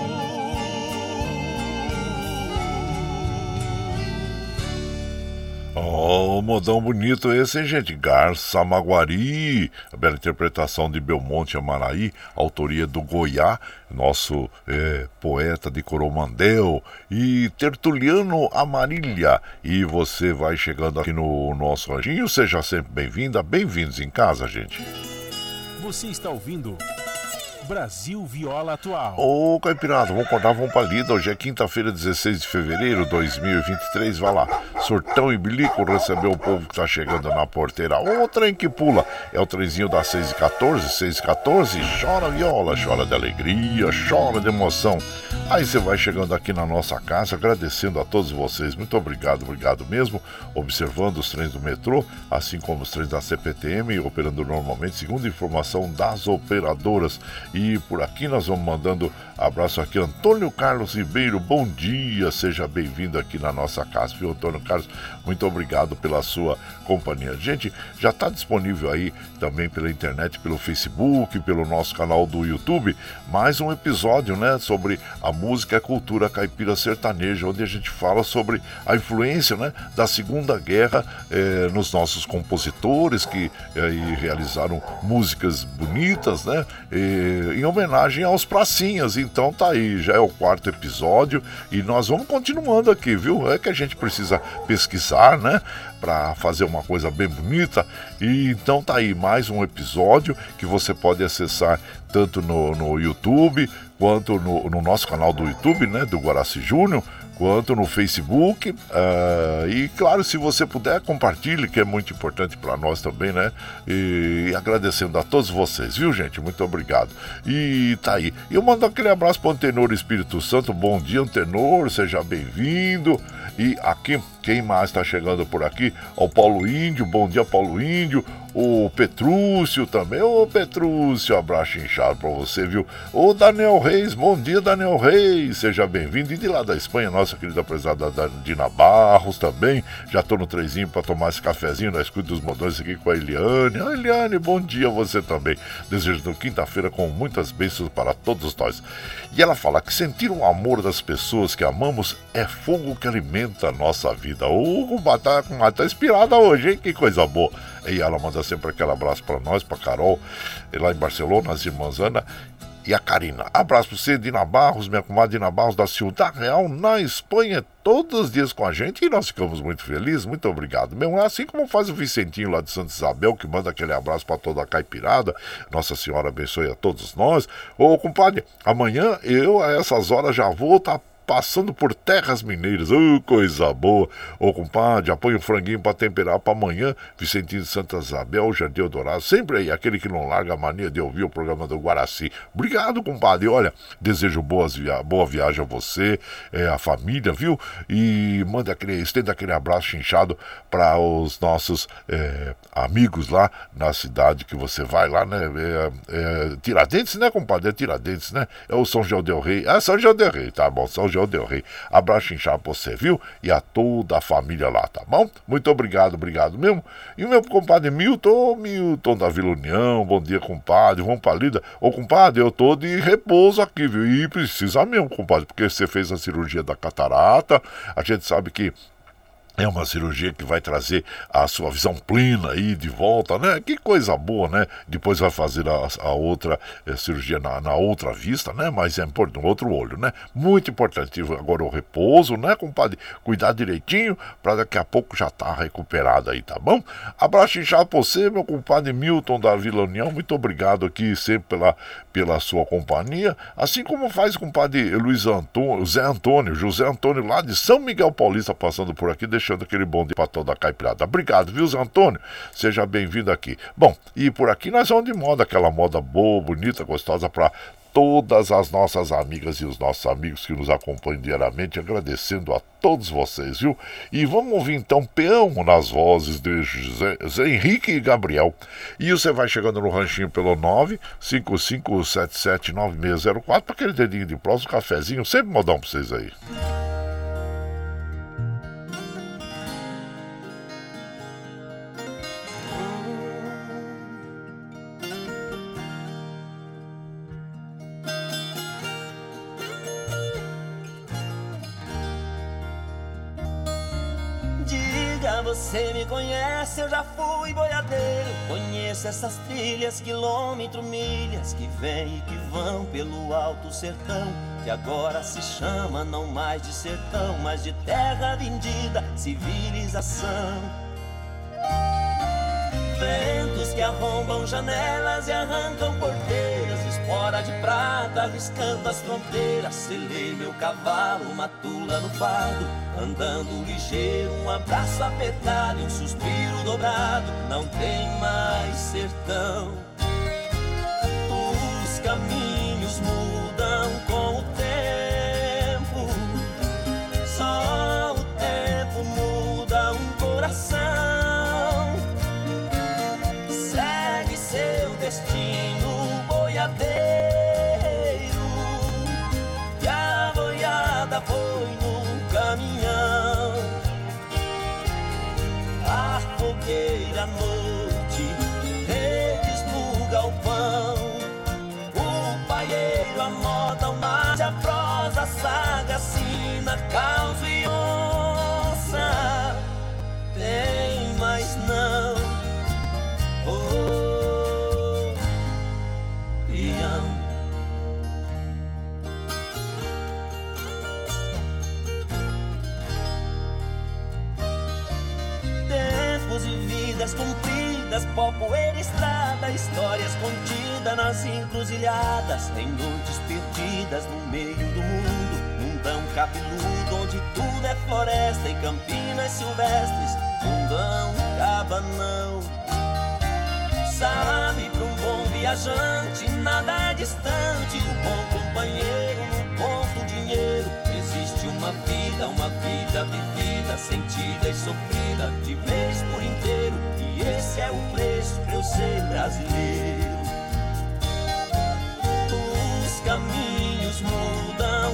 S1: Oh, modão bonito esse, hein, gente? Garça Maguari, a bela interpretação de Belmonte Amaraí, autoria do Goiá, nosso é, poeta de Coromandel, e Tertuliano Amarília. E você vai chegando aqui no nosso anjinho, seja sempre bem-vinda, bem-vindos em casa, gente.
S4: Você está ouvindo. Brasil Viola Atual.
S1: Ô, Caipirada, vamos acordar, vamos pra lida. Hoje é quinta-feira, 16 de fevereiro de 2023. Vai lá, Sortão e Bilico recebeu o povo que tá chegando na porteira. O trem que pula é o trenzinho das 6 e 14, 6 e 14. Chora viola, chora de alegria, chora de emoção. Aí você vai chegando aqui na nossa casa, agradecendo a todos vocês. Muito obrigado, obrigado mesmo. Observando os trens do metrô, assim como os trens da CPTM, operando normalmente, segundo informação das operadoras. E e por aqui nós vamos mandando abraço aqui, Antônio Carlos Ribeiro. Bom dia, seja bem-vindo aqui na nossa casa, viu, Antônio Carlos? Muito obrigado pela sua companhia. Gente, já está disponível aí também pela internet, pelo Facebook, pelo nosso canal do YouTube, mais um episódio, né, sobre a música e a cultura caipira sertaneja, onde a gente fala sobre a influência, né, da Segunda Guerra eh, nos nossos compositores que eh, realizaram músicas bonitas, né? Em homenagem aos pracinhas. Então tá aí, já é o quarto episódio e nós vamos continuando aqui, viu? É que a gente precisa pesquisar, né? Para fazer uma coisa bem bonita. E então tá aí mais um episódio que você pode acessar tanto no, no YouTube quanto no, no nosso canal do YouTube, né? Do Guaraci Júnior quanto no Facebook. Uh, e claro, se você puder, compartilhe, que é muito importante para nós também, né? E agradecendo a todos vocês, viu, gente? Muito obrigado. E tá aí. Eu mando aquele abraço para o Tenor Espírito Santo. Bom dia, Tenor, seja bem-vindo. E aqui, quem mais está chegando por aqui? O Paulo Índio, bom dia, Paulo Índio o Petrúcio também. Ô Petrúcio, abraço inchado pra você, viu? O Daniel Reis, bom dia, Daniel Reis, seja bem-vindo. E de lá da Espanha, nossa querida prezada Dina Barros também. Já tô no trezinho pra tomar esse cafezinho na escuta dos motores aqui com a Eliane. Eliane, bom dia você também. Desejando quinta-feira com muitas bênçãos para todos nós. E ela fala que sentir o amor das pessoas que amamos é fogo que alimenta a nossa vida. Ô, oh, tá, tá inspirada hoje, hein? Que coisa boa. E ela manda sempre aquele abraço para nós, para Carol, lá em Barcelona, as irmãs Ana e a Karina. Abraço para você, Dina Barros, minha comadre Dina Barros da Ciudad Real, na Espanha, todos os dias com a gente e nós ficamos muito felizes. Muito obrigado mesmo. É assim como faz o Vicentinho lá de Santa Isabel, que manda aquele abraço para toda a caipirada. Nossa Senhora abençoe a todos nós. Ô, compadre, amanhã eu a essas horas já vou estar tá passando por terras mineiras. Oh, coisa boa. Ô, compadre, apoia um franguinho para temperar para amanhã. Vicentinho de Santa Isabel, Jardim Dourado. Sempre aí, aquele que não larga a mania de ouvir o programa do Guaraci. Obrigado, compadre. Olha, desejo boas via boa viagem a você, é, a família, viu? E manda aquele, estenda aquele abraço inchado para os nossos é, amigos lá na cidade que você vai lá, né? É, é, Tiradentes, né, compadre? É Tiradentes, né? É o São João del Rei. É São João del Rei, tá bom. São João Del Rei. Abraço inchado pra você, viu? E a toda a família lá, tá bom? Muito obrigado, obrigado mesmo. E o meu compadre Milton, Milton da Vila União, bom dia, compadre. Vamos pra lida. Ô, compadre, eu tô de repouso aqui, viu? E precisa mesmo, compadre, porque você fez a cirurgia da catarata. A gente sabe que é uma cirurgia que vai trazer a sua visão plena aí de volta, né? Que coisa boa, né? Depois vai fazer a, a outra eh, cirurgia na, na, outra vista, né? Mas é importante, no outro olho, né? Muito importante. Agora o repouso, né, compadre? Cuidar direitinho para daqui a pouco já tá recuperado aí, tá bom? Abraço inchado pra você, meu compadre Milton da Vila União. Muito obrigado aqui sempre pela, pela sua companhia. Assim como faz o compadre Luiz Antônio, Zé Antônio, José Antônio lá de São Miguel Paulista passando por aqui deixando aquele bom dia para toda a caipirada. Obrigado, viu, Zé Antônio? Seja bem-vindo aqui. Bom, e por aqui nós vamos de moda, aquela moda boa, bonita, gostosa para todas as nossas amigas e os nossos amigos que nos acompanham diariamente, agradecendo a todos vocês, viu? E vamos ouvir então Peão nas vozes de José, Henrique e Gabriel. E você vai chegando no ranchinho pelo 955779604 para aquele dedinho de próximo, um cafezinho, sempre modão para vocês aí.
S6: Você fui boiadeiro. Conheço essas trilhas, quilômetro, milhas que vêm e que vão pelo alto sertão. Que agora se chama não mais de sertão, mas de terra vendida, civilização. Ventos que arrombam janelas e arrancam porteiras, espora de prata arriscando as fronteiras. Selei meu cavalo, uma tula no fardo Andando ligeiro, um abraço apertado e um suspiro dobrado. Não tem mais sertão. Os caminhos pó, poeira, estrada, histórias contidas nas encruzilhadas, em noites perdidas no meio do mundo, mundão cabeludo, onde tudo é floresta e campinas silvestres, mundão cabanão. Sabe pra um bom viajante, nada é distante, o bom companheiro no ponto dinheiro, uma vida, uma vida vivida, sentida e sofrida, de vez por inteiro esse é o preço pra eu ser brasileiro. Os caminhos mudam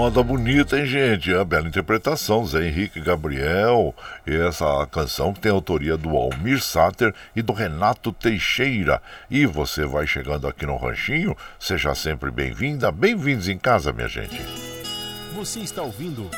S1: Moda bonita, hein, gente? A bela interpretação, Zé Henrique Gabriel. Essa canção que tem autoria do Almir Sater e do Renato Teixeira. E você vai chegando aqui no Ranchinho, seja sempre bem-vinda. Bem-vindos em casa, minha gente.
S4: Você está ouvindo.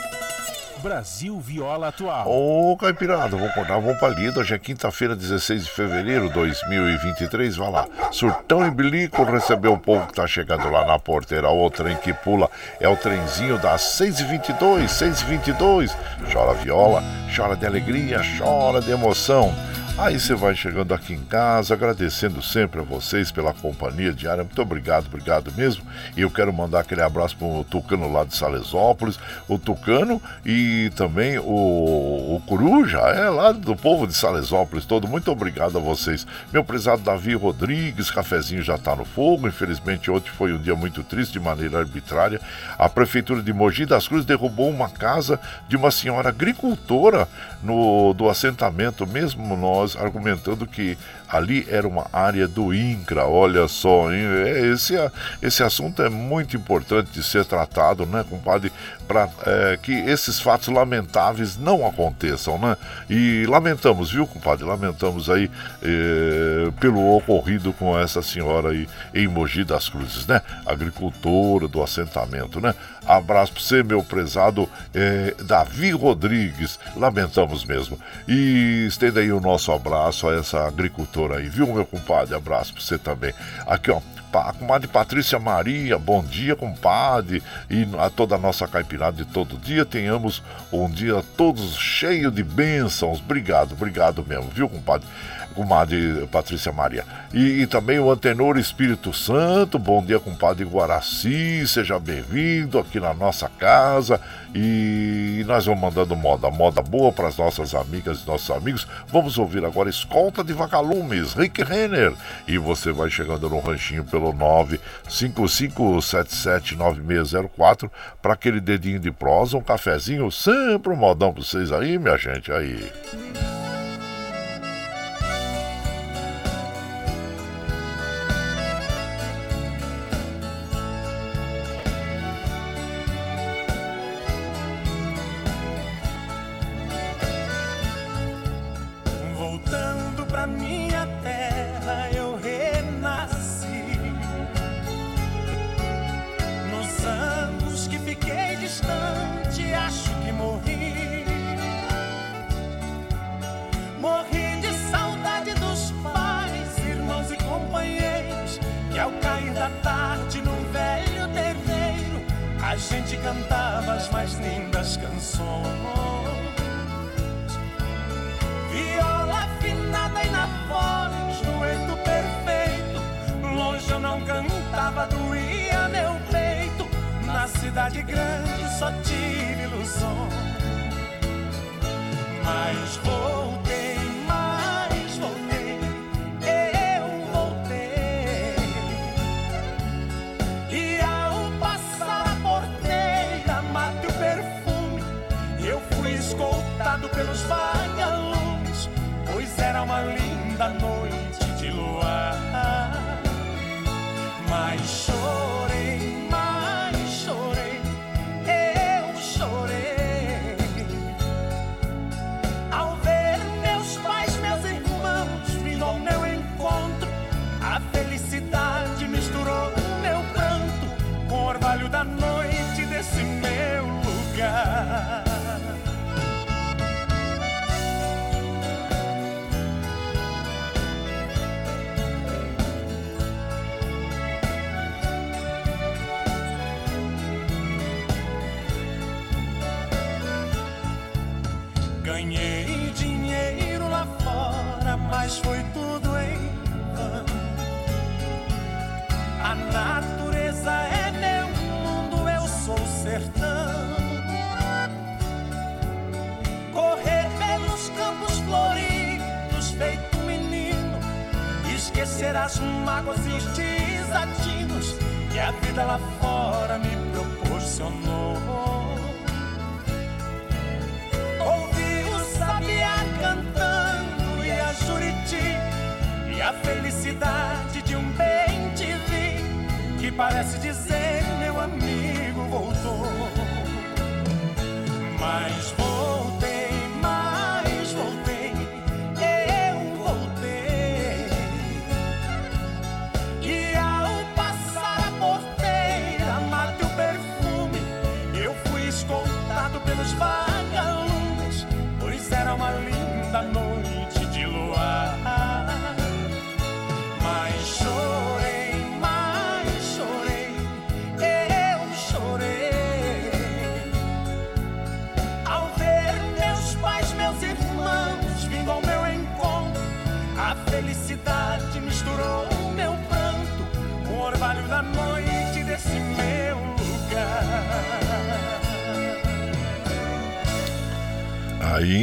S4: Brasil Viola Atual.
S1: Ô, Caipirada, vou contar, pra lida. Hoje é quinta-feira, 16 de fevereiro de 2023. Vai lá. Surtão e Bilico recebeu o povo que tá chegando lá na porteira. O trem que pula é o trenzinho das 6h22, 6h22. Chora viola, chora de alegria, chora de emoção. Aí você vai chegando aqui em casa, agradecendo sempre a vocês pela companhia diária. Muito obrigado, obrigado mesmo. E eu quero mandar aquele abraço para o Tucano lá de Salesópolis, o Tucano e também o, o Coruja, é lá do povo de Salesópolis todo. Muito obrigado a vocês. Meu prezado Davi Rodrigues, cafezinho já está no fogo. Infelizmente, ontem foi um dia muito triste de maneira arbitrária. A Prefeitura de Mogi das Cruzes derrubou uma casa de uma senhora agricultora no, do assentamento, mesmo nós argumentando que
S8: ali era uma área do INCRA, olha só, hein? É, esse, esse assunto é muito importante de ser tratado, né, compadre? Para é, que esses fatos lamentáveis não aconteçam, né? E lamentamos, viu, compadre? Lamentamos aí é, pelo ocorrido com essa senhora aí em Mogi das Cruzes, né? Agricultora do assentamento, né? Abraço para você, meu prezado é, Davi Rodrigues. Lamentamos mesmo. E estenda aí o nosso abraço a essa agricultora aí, viu, meu compadre? Abraço para você também. Aqui, ó, a comadre Patrícia Maria, bom dia, compadre, e a toda a nossa caipirada de todo dia, tenhamos um dia todos cheio de bênçãos. Obrigado, obrigado mesmo, viu, compadre? Comadre Patrícia Maria. E, e, também o Antenor Espírito Santo, bom dia, compadre Guaraci, seja bem-vindo aqui na nossa casa. E nós vamos mandando moda, moda boa para as nossas amigas e nossos amigos. Vamos ouvir agora Escolta de Vagalumes, Rick Renner. E você vai chegando no ranchinho pelo 955779604 para aquele dedinho de prosa, um cafezinho, sempre um modão para vocês aí, minha gente. Aí.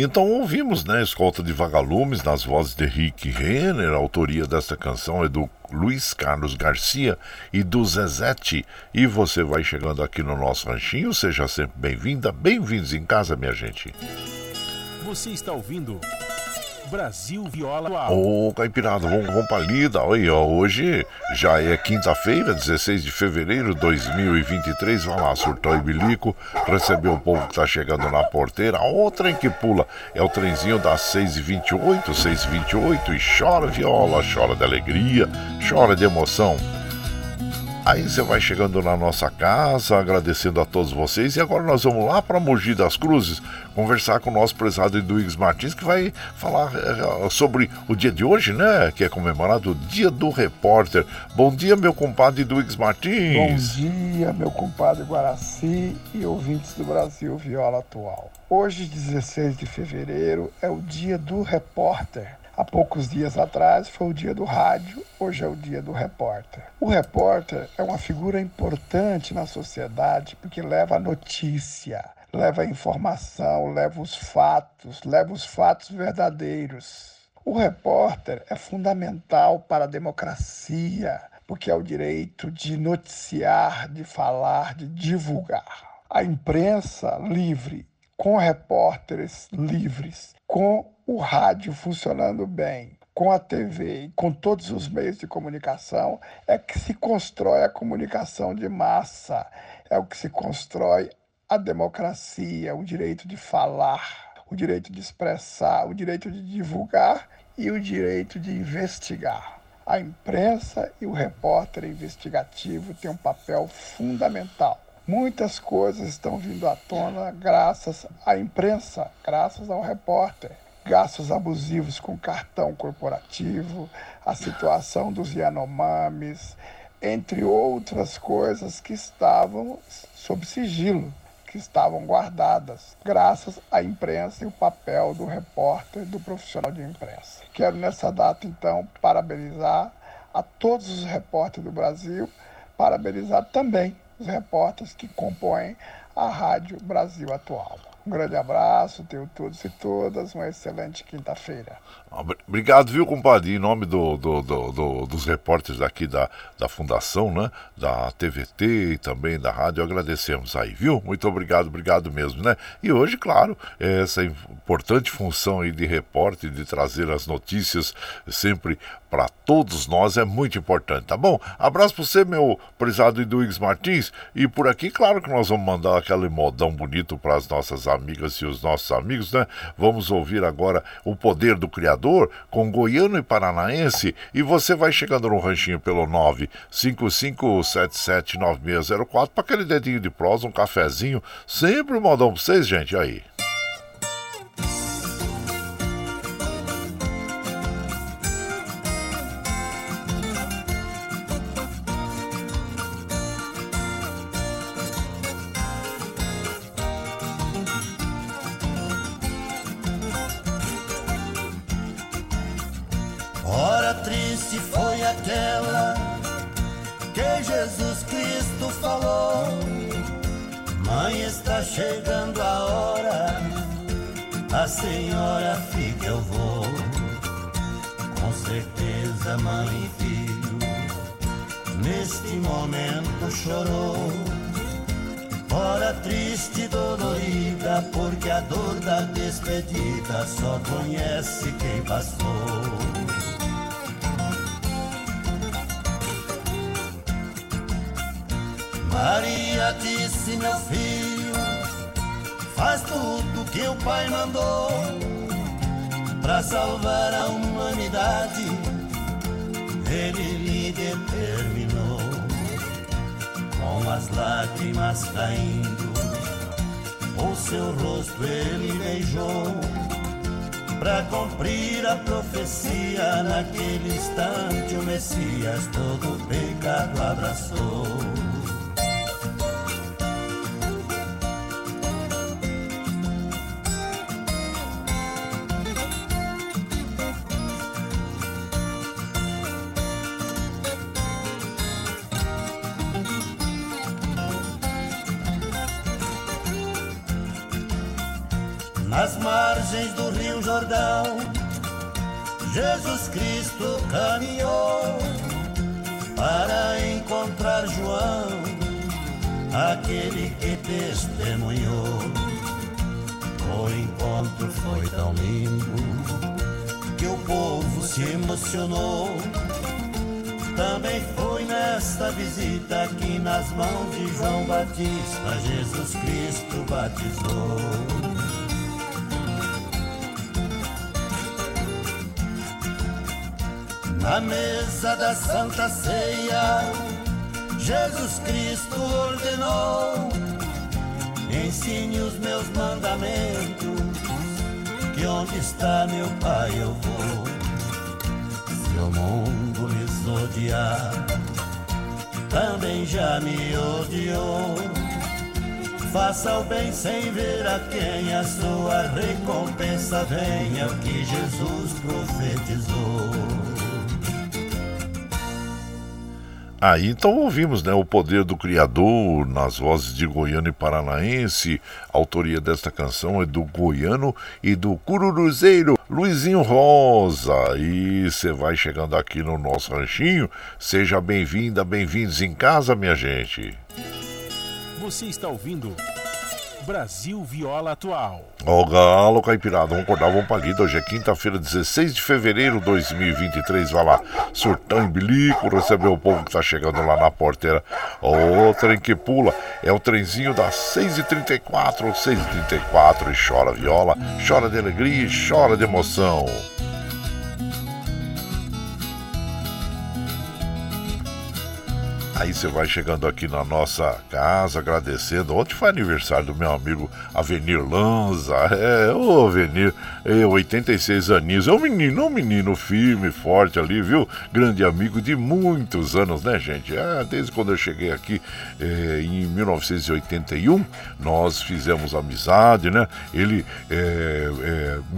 S8: Então ouvimos, né, Escolta de Vagalumes nas vozes de Rick Renner, a autoria desta canção é do Luiz Carlos Garcia e do Zezete. E você vai chegando aqui no nosso ranchinho, seja sempre bem-vinda, bem-vindos em casa, minha gente.
S4: Você está ouvindo Brasil Viola
S1: Ô, oh, Caipirada, vamos, vamos pra lida. Ó, hoje já é quinta-feira, 16 de fevereiro de 2023. Vai lá, surtou e bilico, recebeu o povo que tá chegando na porteira. O trem que pula é o trenzinho das 6h28, 6h28 e chora viola, chora de alegria, chora de emoção. Aí você vai chegando na nossa casa, agradecendo a todos vocês. E agora nós vamos lá para Mogi das Cruzes conversar com o nosso prezado Eduígues Martins, que vai falar uh, sobre o dia de hoje, né? Que é comemorado o Dia do Repórter. Bom dia, meu compadre Eduígues Martins.
S9: Bom dia, meu compadre Guaraci e ouvintes do Brasil Viola Atual. Hoje, 16 de fevereiro, é o Dia do Repórter. Há poucos dias atrás foi o dia do rádio, hoje é o dia do repórter. O repórter é uma figura importante na sociedade porque leva a notícia, leva a informação, leva os fatos, leva os fatos verdadeiros. O repórter é fundamental para a democracia, porque é o direito de noticiar, de falar, de divulgar. A imprensa livre, com repórteres livres, com o rádio funcionando bem, com a TV com todos os meios de comunicação, é que se constrói a comunicação de massa, é o que se constrói a democracia, o direito de falar, o direito de expressar, o direito de divulgar e o direito de investigar. A imprensa e o repórter investigativo têm um papel fundamental. Muitas coisas estão vindo à tona graças à imprensa, graças ao repórter gastos abusivos com cartão corporativo, a situação dos Yanomamis, entre outras coisas que estavam sob sigilo, que estavam guardadas, graças à imprensa e o papel do repórter, do profissional de imprensa. Quero nessa data, então, parabenizar a todos os repórteres do Brasil, parabenizar também os repórteres que compõem a Rádio Brasil Atual. Um grande abraço, tenho todos e todas uma excelente quinta-feira.
S1: Obrigado, viu, compadre? Em nome do, do, do, do, dos repórteres aqui da, da Fundação, né? Da TVT e também da rádio, agradecemos aí, viu? Muito obrigado, obrigado mesmo, né? E hoje, claro, essa importante função aí de repórter, de trazer as notícias sempre para todos nós é muito importante, tá bom? Abraço para você, meu prezado Eduígues Martins. E por aqui, claro que nós vamos mandar aquele modão bonito para as nossas amigas e os nossos amigos, né? Vamos ouvir agora o poder do Criador com Goiano e Paranaense. E você vai chegando no ranchinho pelo 955779604 para aquele dedinho de prosa, um cafezinho. Sempre um modão para vocês, gente. Aí.
S10: Só conhece quem passou. Maria disse, meu filho faz tudo que o Pai mandou para salvar a humanidade. Ele lhe determinou, com as lágrimas caindo, o seu rosto ele beijou. Para cumprir a profecia, naquele instante o Messias todo o pecado abraçou. Margens do Rio Jordão, Jesus Cristo caminhou para encontrar João, aquele que testemunhou. O encontro foi tão lindo,
S6: o povo se emocionou. Também foi nesta visita que nas mãos de João Batista Jesus Cristo batizou. Na mesa da Santa Ceia, Jesus Cristo ordenou: ensine os meus mandamentos, que onde está meu Pai eu vou. Se o mundo me odiar, também já me odiou. Faça o bem sem ver a quem a sua recompensa venha, o que Jesus profetizou.
S1: Aí então ouvimos né, o poder do Criador nas vozes de Goiano e Paranaense. A autoria desta canção é do Goiano e do Cururuzeiro Luizinho Rosa. E você vai chegando aqui no nosso ranchinho. Seja bem-vinda, bem-vindos em casa, minha gente.
S4: Você está ouvindo Brasil Viola Atual.
S1: Ó, Galo Caipirada, vamos acordar, vamos pra lida. Hoje é quinta-feira, 16 de fevereiro de 2023. Vai lá, surtão em bilico, receber o povo que tá chegando lá na porteira. O trem que pula é o trenzinho das 6h34, 6h34 e chora viola, chora de alegria e chora de emoção. Aí você vai chegando aqui na nossa casa, agradecendo. Ontem foi aniversário do meu amigo Avenir Lanza. É, ô Avenir, é, 86 aninhos. É um menino, um menino firme, forte ali, viu? Grande amigo de muitos anos, né, gente? É, desde quando eu cheguei aqui é, em 1981, nós fizemos amizade, né? Ele é,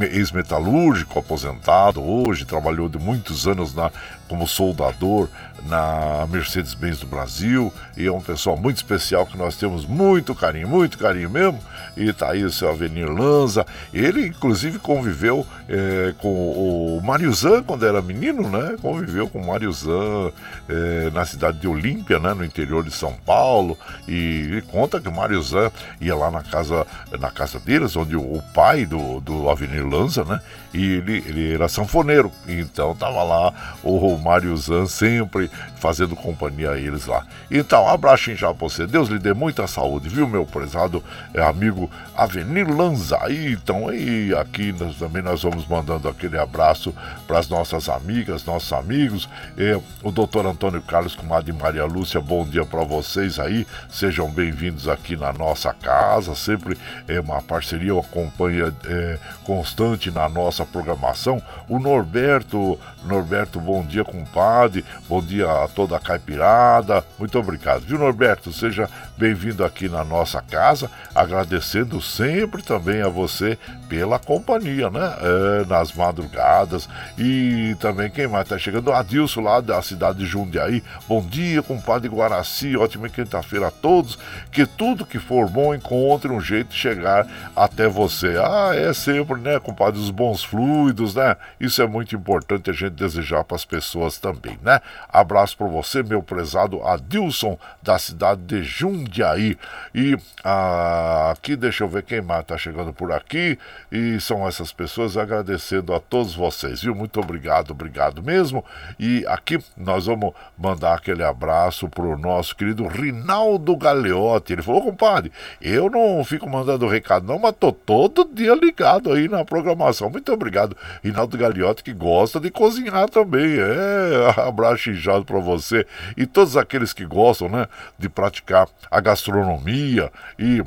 S1: é ex-metalúrgico, aposentado hoje, trabalhou de muitos anos na, como soldador na Mercedes-Benz do Brasil e é um pessoal muito especial que nós temos muito carinho, muito carinho mesmo. E tá aí o seu Avenir Lanza. Ele, inclusive, conviveu é, com o Mariuzan quando era menino, né? Conviveu com o Mariuzan é, na cidade de Olímpia, né? No interior de São Paulo. E ele conta que o Mariuzan ia lá na casa, na casa deles, onde o pai do, do Avenir Lanza, né? E ele, ele era sanfoneiro. Então tava lá o Mariuzan sempre fazendo companhia a eles lá. Então, abraço já pra você. Deus lhe dê muita saúde, viu, meu prezado amigo Avenir Lanza. E, então, e aqui nós, também nós vamos mandando aquele abraço para as nossas amigas, nossos amigos. É, o doutor Antônio Carlos Comadre Maria Lúcia, bom dia para vocês aí. Sejam bem-vindos aqui na nossa casa. Sempre é uma parceria, uma companhia é, constante na nossa programação. O Norberto, Norberto, bom dia, compadre. Bom dia a toda a caipirada. Muito obrigado. Viu, Norberto? Seja bem-vindo aqui na nossa casa. Agradecendo sempre também a você pela companhia, né? É, nas madrugadas. E também quem mais tá chegando? Adilson lá da cidade de Jundiaí. Bom dia, compadre Guaraci. Ótima quinta-feira a todos. Que tudo que for bom encontre um jeito de chegar até você. Ah, é sempre, né, compadre? Os bons fluidos, né? Isso é muito importante a gente desejar para as pessoas também, né? Abraço para você, meu prezado Adilson, da cidade de Jundiaí. E ah, aqui, deixa eu ver quem mais está chegando por aqui. E são essas pessoas agradecendo a todos vocês, viu? Muito obrigado, obrigado mesmo. E aqui nós vamos mandar aquele abraço pro nosso querido Rinaldo Galeotti. Ele falou, compadre, eu não fico mandando recado, não, mas tô todo dia ligado aí na programação. Muito obrigado, Rinaldo Galeotti, que gosta de cozinhar também. É, abraço inchado para você e todos aqueles que gostam, né, de praticar a gastronomia e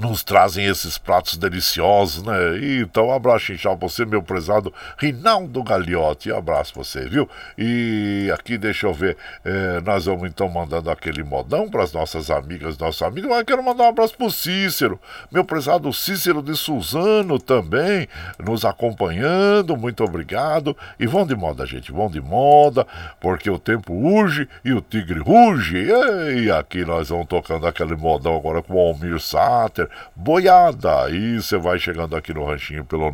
S1: nos trazem esses pratos deliciosos, né? Então, um abraço inchado você, meu prezado Rinaldo Gagliotti. Um abraço você, viu? E aqui, deixa eu ver, é, nós vamos então mandando aquele modão para as nossas amigas, nossos amigos. Mas quero mandar um abraço pro Cícero, meu prezado Cícero de Suzano também, nos acompanhando. Muito obrigado. E vão de moda, gente, vão de moda, porque o tempo urge e o tigre ruge. E aqui nós vamos tocando aquele modão agora com o Almir Sater boiada. E você vai chegando aqui no ranchinho pelo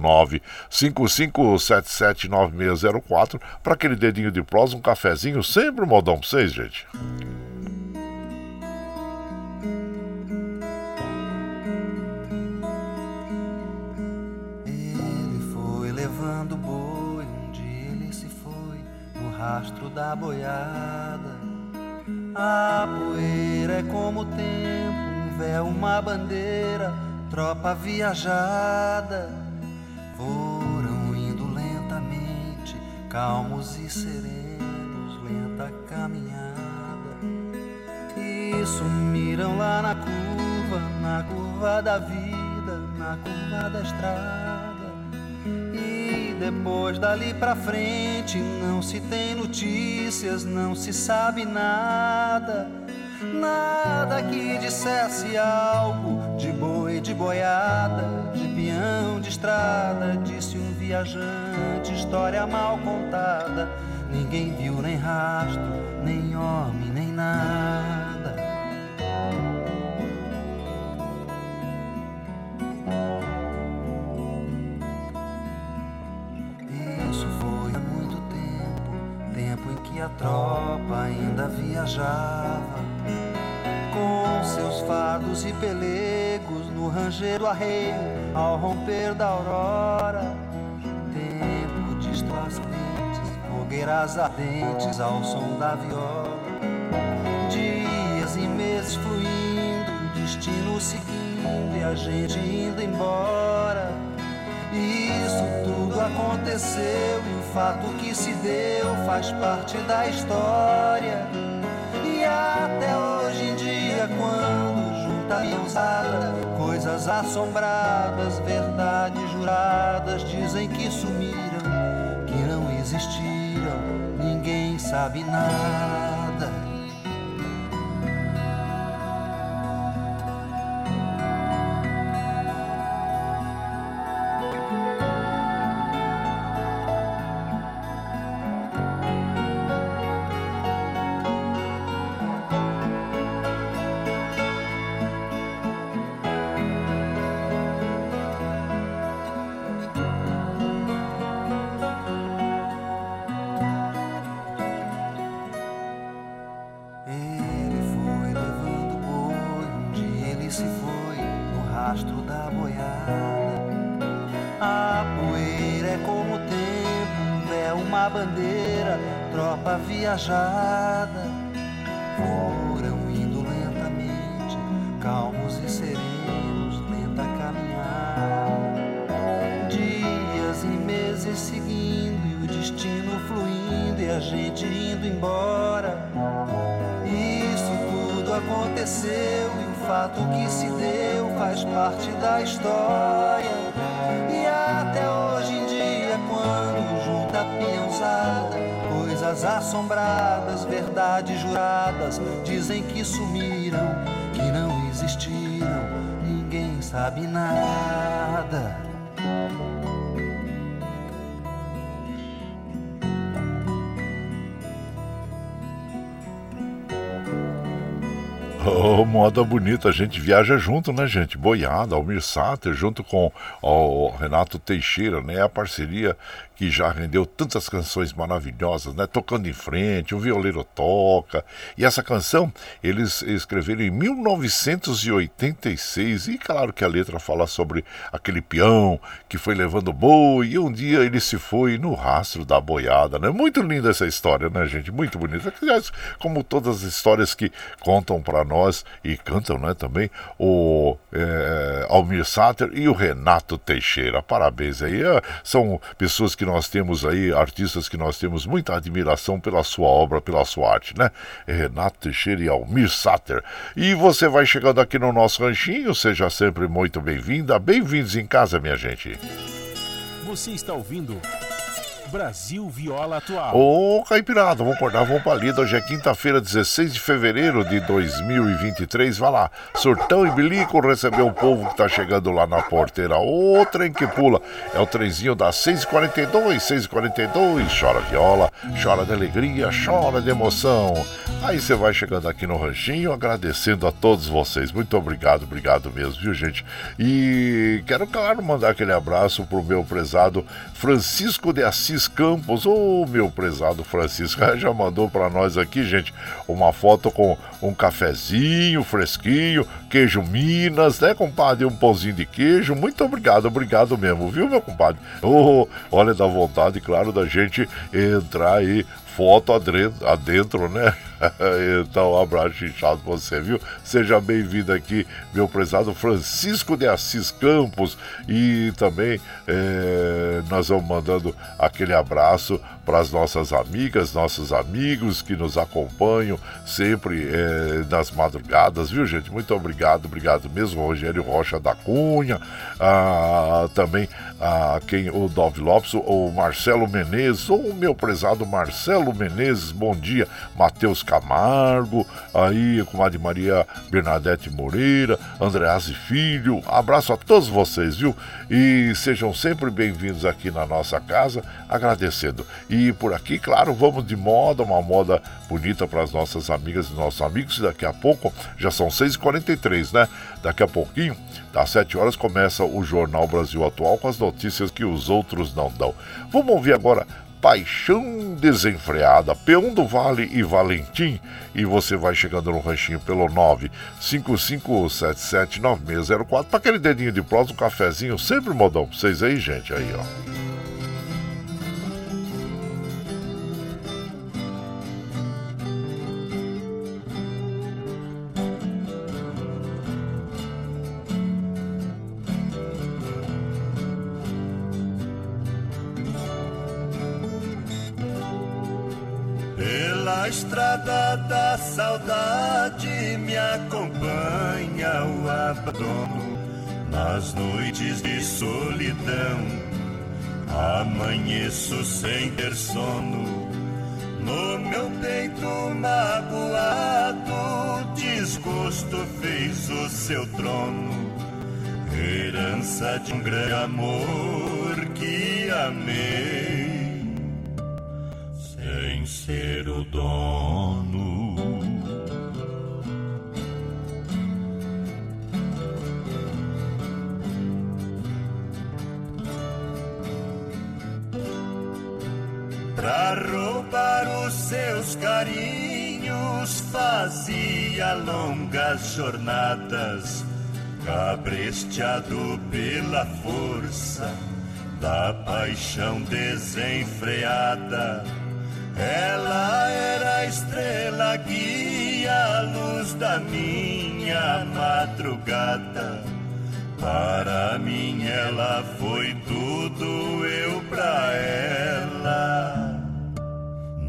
S1: 955779604 para aquele dedinho de prosa, um cafezinho, sempre um modão pra vocês, gente.
S11: Ele foi levando boi um da boiada. A poeira é como um véu, uma bandeira, tropa viajada. Foram indo lentamente, calmos e serenos, lenta caminhada. E sumiram lá na curva, na curva da vida, na curva da estrada. E depois dali pra frente não se tem notícias, não se sabe nada. Nada que dissesse algo de boi, de boiada, de peão, de estrada. Disse um viajante, história mal contada. Ninguém viu nem rastro, nem homem, nem nada. a tropa ainda viajava com seus fardos e pelegos no rangeiro arreio ao romper da aurora. Tempo de dentes, fogueiras ardentes ao som da viola. Dias e meses fluindo, destino seguindo e a gente indo embora. Isso tudo aconteceu e o fato que se deu faz parte da história. E até hoje dia, quando junta a coisas assombradas, verdades juradas, dizem que sumiram, que não existiram, ninguém sabe nada. Foram indo lentamente, calmos e serenos, lenta caminhar. Dias e meses seguindo e o destino fluindo e a gente indo embora. Isso tudo aconteceu e o fato que se deu faz parte da história. Verdades juradas, dizem que sumiram, que não existiram, ninguém sabe nada.
S1: Oh, moda bonita, a gente viaja junto, né, gente? Boiada, Almir Sater, junto com o Renato Teixeira, né? A parceria que já rendeu tantas canções maravilhosas, né? Tocando em frente, o violeiro toca. E essa canção eles escreveram em 1986. E claro que a letra fala sobre aquele peão que foi levando boi e um dia ele se foi no rastro da boiada, né? Muito linda essa história, né, gente? Muito bonita. Como todas as histórias que contam para nós e cantam, né, também o é, Almir Sater e o Renato Teixeira. Parabéns aí. É, são pessoas que nós temos aí, artistas que nós temos muita admiração pela sua obra, pela sua arte, né? Renato Teixeira e Almir Sater. E você vai chegando aqui no nosso ranchinho, seja sempre muito bem-vinda. Bem-vindos em casa, minha gente.
S4: Você está ouvindo. Brasil Viola Atual.
S1: Ô, Caipirada, vamos acordar, vamos pra lida. Hoje é quinta-feira, 16 de fevereiro de 2023. Vai lá, surtão e bilico recebeu o povo que tá chegando lá na porteira. Ô, trem que pula. É o trenzinho das 6h42, 6h42. Chora viola, chora de alegria, chora de emoção. Aí você vai chegando aqui no ranchinho, agradecendo a todos vocês. Muito obrigado, obrigado mesmo, viu, gente? E quero, claro, mandar aquele abraço pro meu prezado Francisco de Assis Campos. Ô, oh, meu prezado Francisco, já mandou para nós aqui, gente, uma foto com um cafezinho fresquinho, queijo Minas, né, compadre? Um pãozinho de queijo. Muito obrigado, obrigado mesmo, viu, meu compadre? Oh, olha, dá vontade, claro, da gente entrar aí foto adentro, né? então, um abraço inchado pra você, viu? Seja bem-vindo aqui, meu prezado Francisco de Assis Campos. E também é, nós vamos mandando aquele abraço para as nossas amigas, nossos amigos que nos acompanham sempre é, nas madrugadas, viu, gente? Muito obrigado, obrigado mesmo, Rogério Rocha da Cunha, ah, também a quem o Dove Lopes, o Marcelo Menezes, ou o meu prezado Marcelo Menezes, bom dia, Matheus Camargo, aí com a de Maria Bernadette Moreira, Andrease Filho, abraço a todos vocês, viu? E sejam sempre bem-vindos aqui na nossa casa, agradecendo. E por aqui, claro, vamos de moda, uma moda bonita para as nossas amigas e nossos amigos, e daqui a pouco, já são 6h43, né? Daqui a pouquinho, às 7 horas, começa o Jornal Brasil Atual com as notícias que os outros não dão. Vamos ouvir agora Paixão Desenfreada, Peão do Vale e Valentim. E você vai chegando no ranchinho pelo 955779604 para aquele dedinho de prosa, um cafezinho, sempre modão pra vocês aí, gente. Aí, ó.
S7: Estrada da saudade me acompanha o abandono nas noites de solidão. Amanheço sem ter sono, no meu peito magoado, desgosto fez o seu trono. Herança de um grande amor que amei ser o dono. Pra roubar os seus carinhos, fazia longas jornadas, cabresteado pela força da paixão desenfreada ela era a estrela guia, a luz da minha madrugada. Para mim ela foi tudo, eu pra ela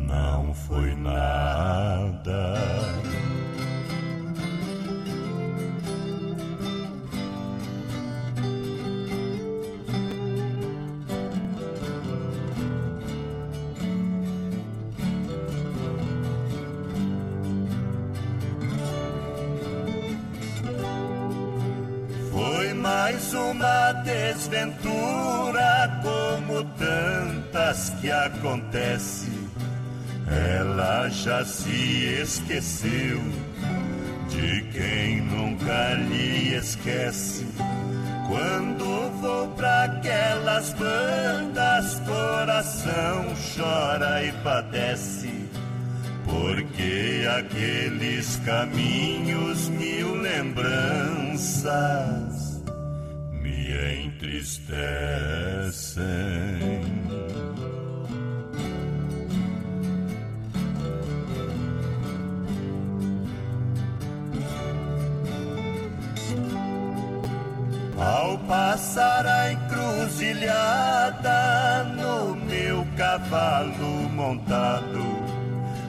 S7: não foi nada. Desventura como tantas que acontece. Ela já se esqueceu de quem nunca lhe esquece. Quando vou para aquelas bandas, coração chora e padece. Porque aqueles caminhos, mil lembranças entristecem. Ao passar a encruzilhada no meu cavalo montado,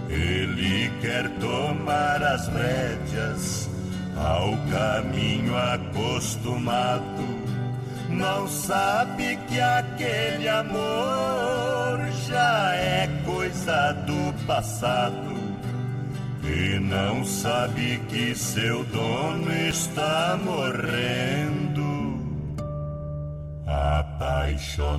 S7: ele quer tomar as rédeas ao caminho acostumado não sabe que aquele amor já é coisa do passado. E não sabe que seu dono está morrendo, apaixonado.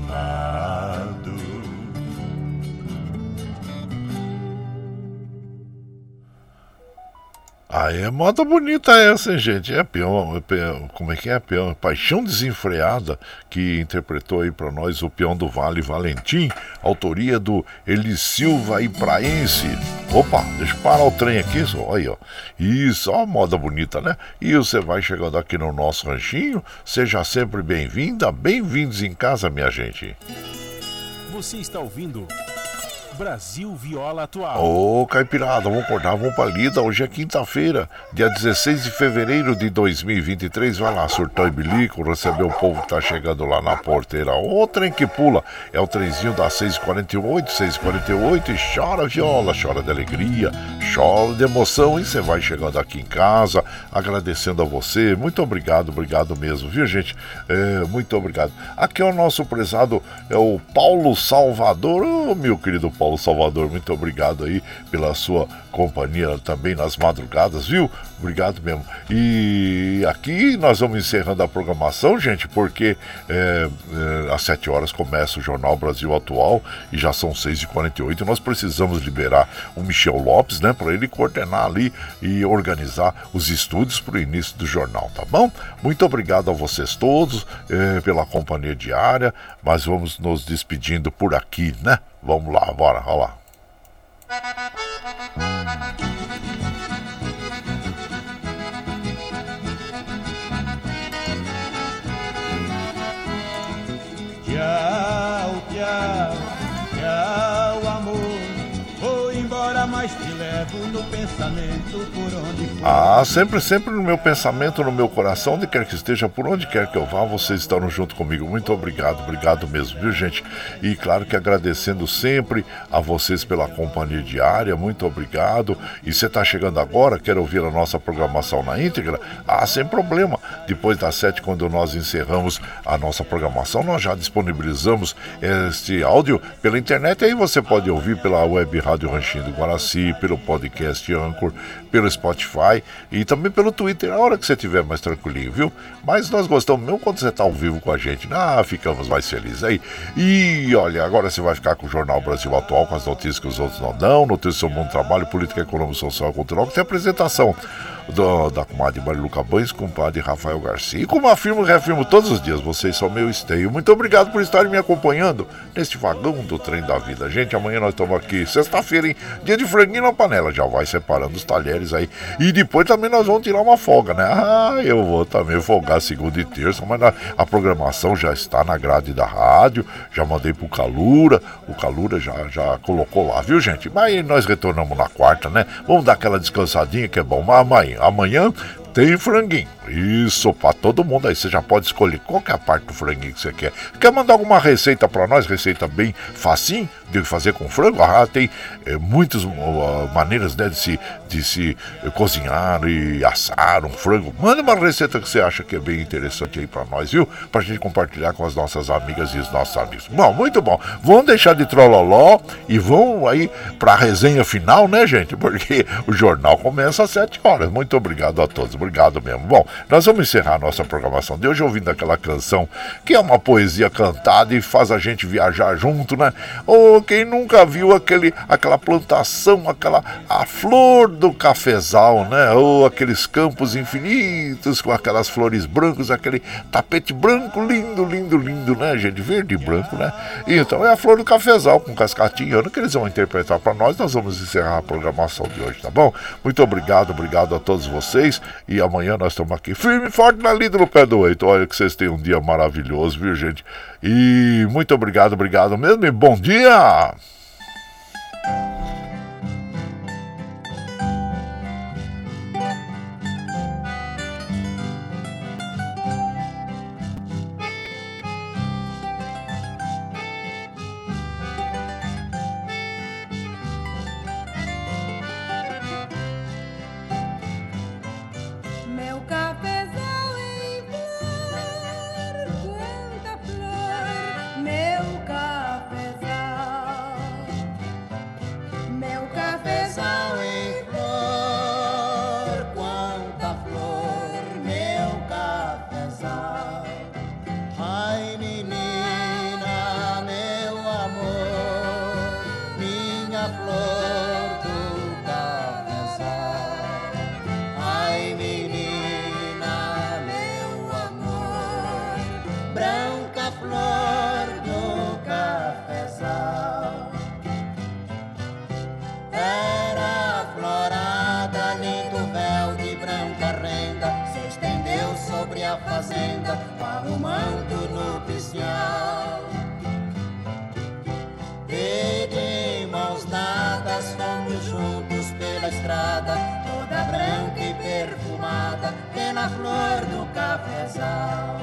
S1: Ah, é moda bonita essa, hein, gente? É peão, é peão, como é que é peão? Paixão Desenfreada, que interpretou aí para nós o peão do Vale Valentim, autoria do Eli Silva e Praense. Opa, deixa eu parar o trem aqui, só, aí, ó. Isso, ó, moda bonita, né? E você vai chegando aqui no nosso ranchinho, seja sempre bem-vinda, bem-vindos em casa, minha gente.
S4: Você está ouvindo Brasil Viola Atual.
S1: Ô, Caipirada, vamos acordar, vamos pra lida. Hoje é quinta-feira, dia 16 de fevereiro de 2023. Vai lá, surtão e bilico, receber o povo que tá chegando lá na porteira. O trem que pula é o trenzinho das 6h48, 6h48 e chora viola, chora de alegria, chora de emoção. E você vai chegando aqui em casa, agradecendo a você. Muito obrigado, obrigado mesmo, viu, gente? É, muito obrigado. Aqui é o nosso prezado, é o Paulo Salvador. Ô, meu querido Paulo. Paulo Salvador, muito obrigado aí pela sua companhia também nas madrugadas, viu? Obrigado mesmo. E aqui nós vamos encerrando a programação, gente, porque é, é, às 7 horas começa o Jornal Brasil Atual e já são 6h48. Nós precisamos liberar o Michel Lopes, né, para ele coordenar ali e organizar os estúdios para o início do jornal, tá bom? Muito obrigado a vocês todos é, pela companhia diária, mas vamos nos despedindo por aqui, né? Vamos lá, bora, olha lá.
S7: Tchau, tchau, tchau, amor. Vou embora, mas
S1: Ah, sempre, sempre no meu pensamento, no meu coração, onde quer que esteja, por onde quer que eu vá, vocês estão junto comigo. Muito obrigado, obrigado mesmo, viu, gente? E claro que agradecendo sempre a vocês pela companhia diária, muito obrigado. E você está chegando agora, quer ouvir a nossa programação na íntegra? Ah, sem problema. Depois das sete, quando nós encerramos a nossa programação, nós já disponibilizamos este áudio pela internet. Aí você pode ouvir pela web Rádio Ranchinho do Guaraci, pelo podcast Anchor, pelo Spotify e também pelo Twitter, a hora que você estiver mais tranquilinho, viu? Mas nós gostamos mesmo quando você está ao vivo com a gente. Ah, ficamos mais felizes aí. E olha, agora você vai ficar com o Jornal Brasil Atual, com as notícias que os outros não dão, notícias sobre o mundo do trabalho, política, econômica, social e cultural, que tem apresentação do, da comadre Marilu Cabanes, com o compadre Rafael Garcia. E como afirmo e reafirmo todos os dias, vocês são meu esteio. Muito obrigado por estarem me acompanhando neste vagão do trem da vida. Gente, amanhã nós estamos aqui, sexta-feira, hein? Dia de franguinho na panela. Já vai separando os talheres aí. E depois também nós vamos tirar uma folga, né? Ah, eu vou também folgar segunda e terça, mas a programação já está na grade da rádio. Já mandei pro Calura. O Calura já, já colocou lá, viu, gente? Mas nós retornamos na quarta, né? Vamos dar aquela descansadinha que é bom. Mas amanhã, amanhã tem franguinho. Isso, para todo mundo aí. Você já pode escolher qual é parte do franguinho que você quer. Quer mandar alguma receita para nós? Receita bem facinho de fazer com frango? Ah, tem é, muitas uh, maneiras né, de se, de se uh, cozinhar e assar um frango. Manda uma receita que você acha que é bem interessante aí para nós, viu? Pra gente compartilhar com as nossas amigas e os nossos amigos. Bom, muito bom. Vamos deixar de trololó e vão aí para a resenha final, né, gente? Porque o jornal começa às 7 horas. Muito obrigado a todos. Obrigado mesmo. Bom, nós vamos encerrar a nossa programação de hoje ouvindo aquela canção que é uma poesia cantada e faz a gente viajar junto, né? Ou oh, quem nunca viu aquele, aquela plantação, aquela a flor do cafezal, né? Ou aqueles campos infinitos com aquelas flores brancas, aquele tapete branco lindo, lindo, lindo, né, gente? Verde e branco, né? Então é a flor do cafezal com cascatinha que eles vão interpretar para nós. Nós vamos encerrar a programação de hoje, tá bom? Muito obrigado, obrigado a todos vocês e amanhã nós estamos aqui firme e forte na lida no pé do oito. Olha que vocês tenham um dia maravilhoso, viu, gente? E muito obrigado, obrigado mesmo e bom dia!
S12: na flor do cafezal.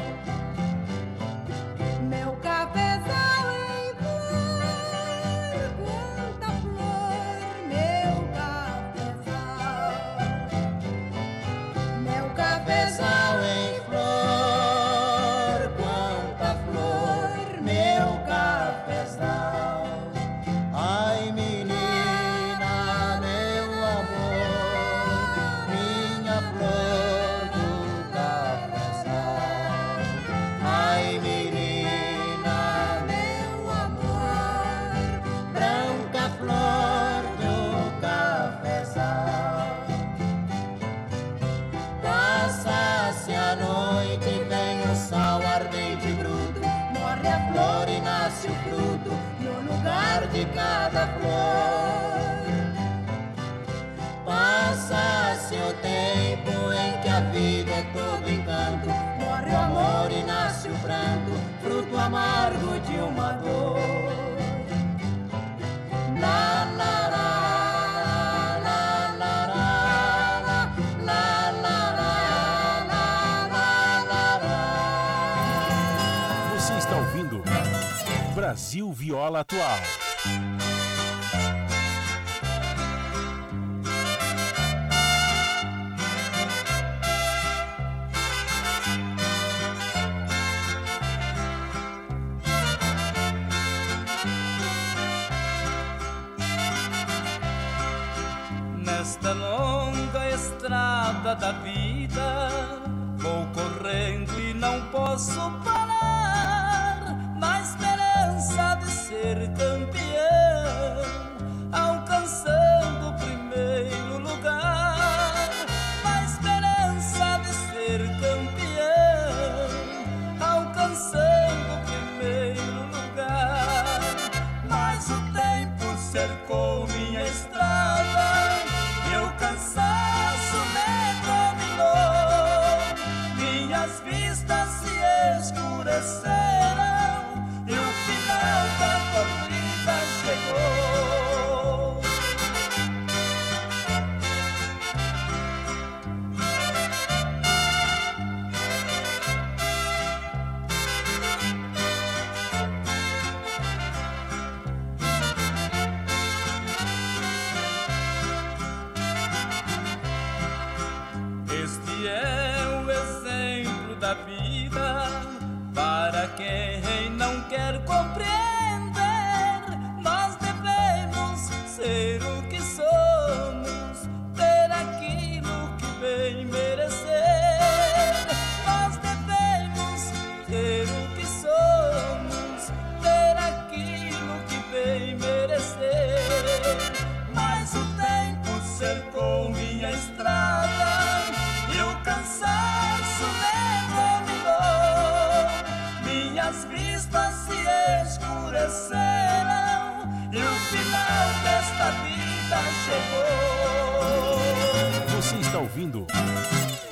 S12: amargo de uma dor.
S4: Brasil Viola Atual.
S13: da vida, vou correndo e não posso parar.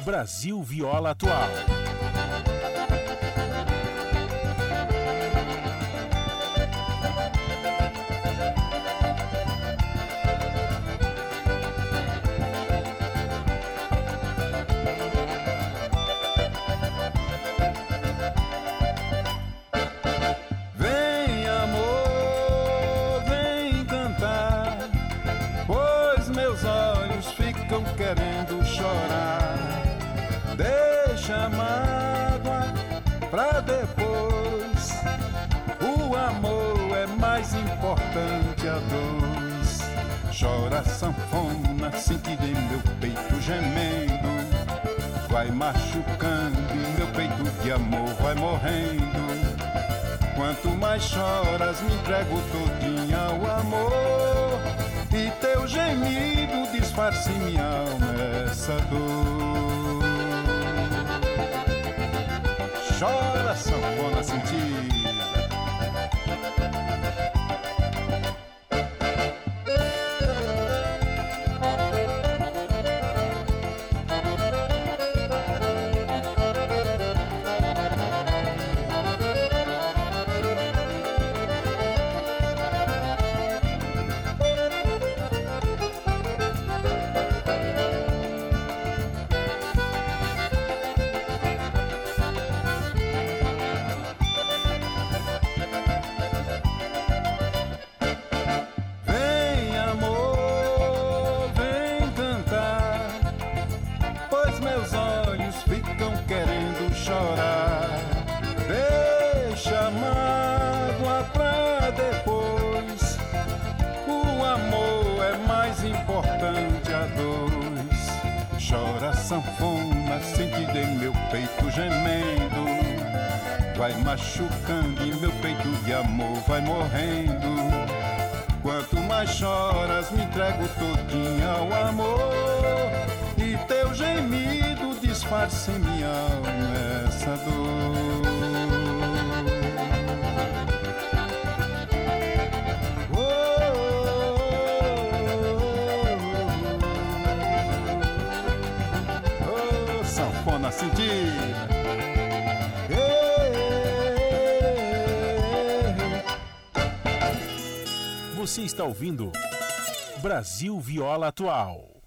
S4: Brasil Viola Atual.
S14: mais importante a dois. Chora sanfona, sentido em meu peito gemendo. Vai machucando e meu peito de amor vai morrendo. Quanto mais choras, me entrego todinha ao amor. E teu gemido disfarce minha alma essa dor. Chora sanfona, sentir. Entrego todinha ao amor. E teu gemido disfarça em minha alma essa dor. Oh, sanfona sentida.
S4: Você está ouvindo Brasil Viola Atual.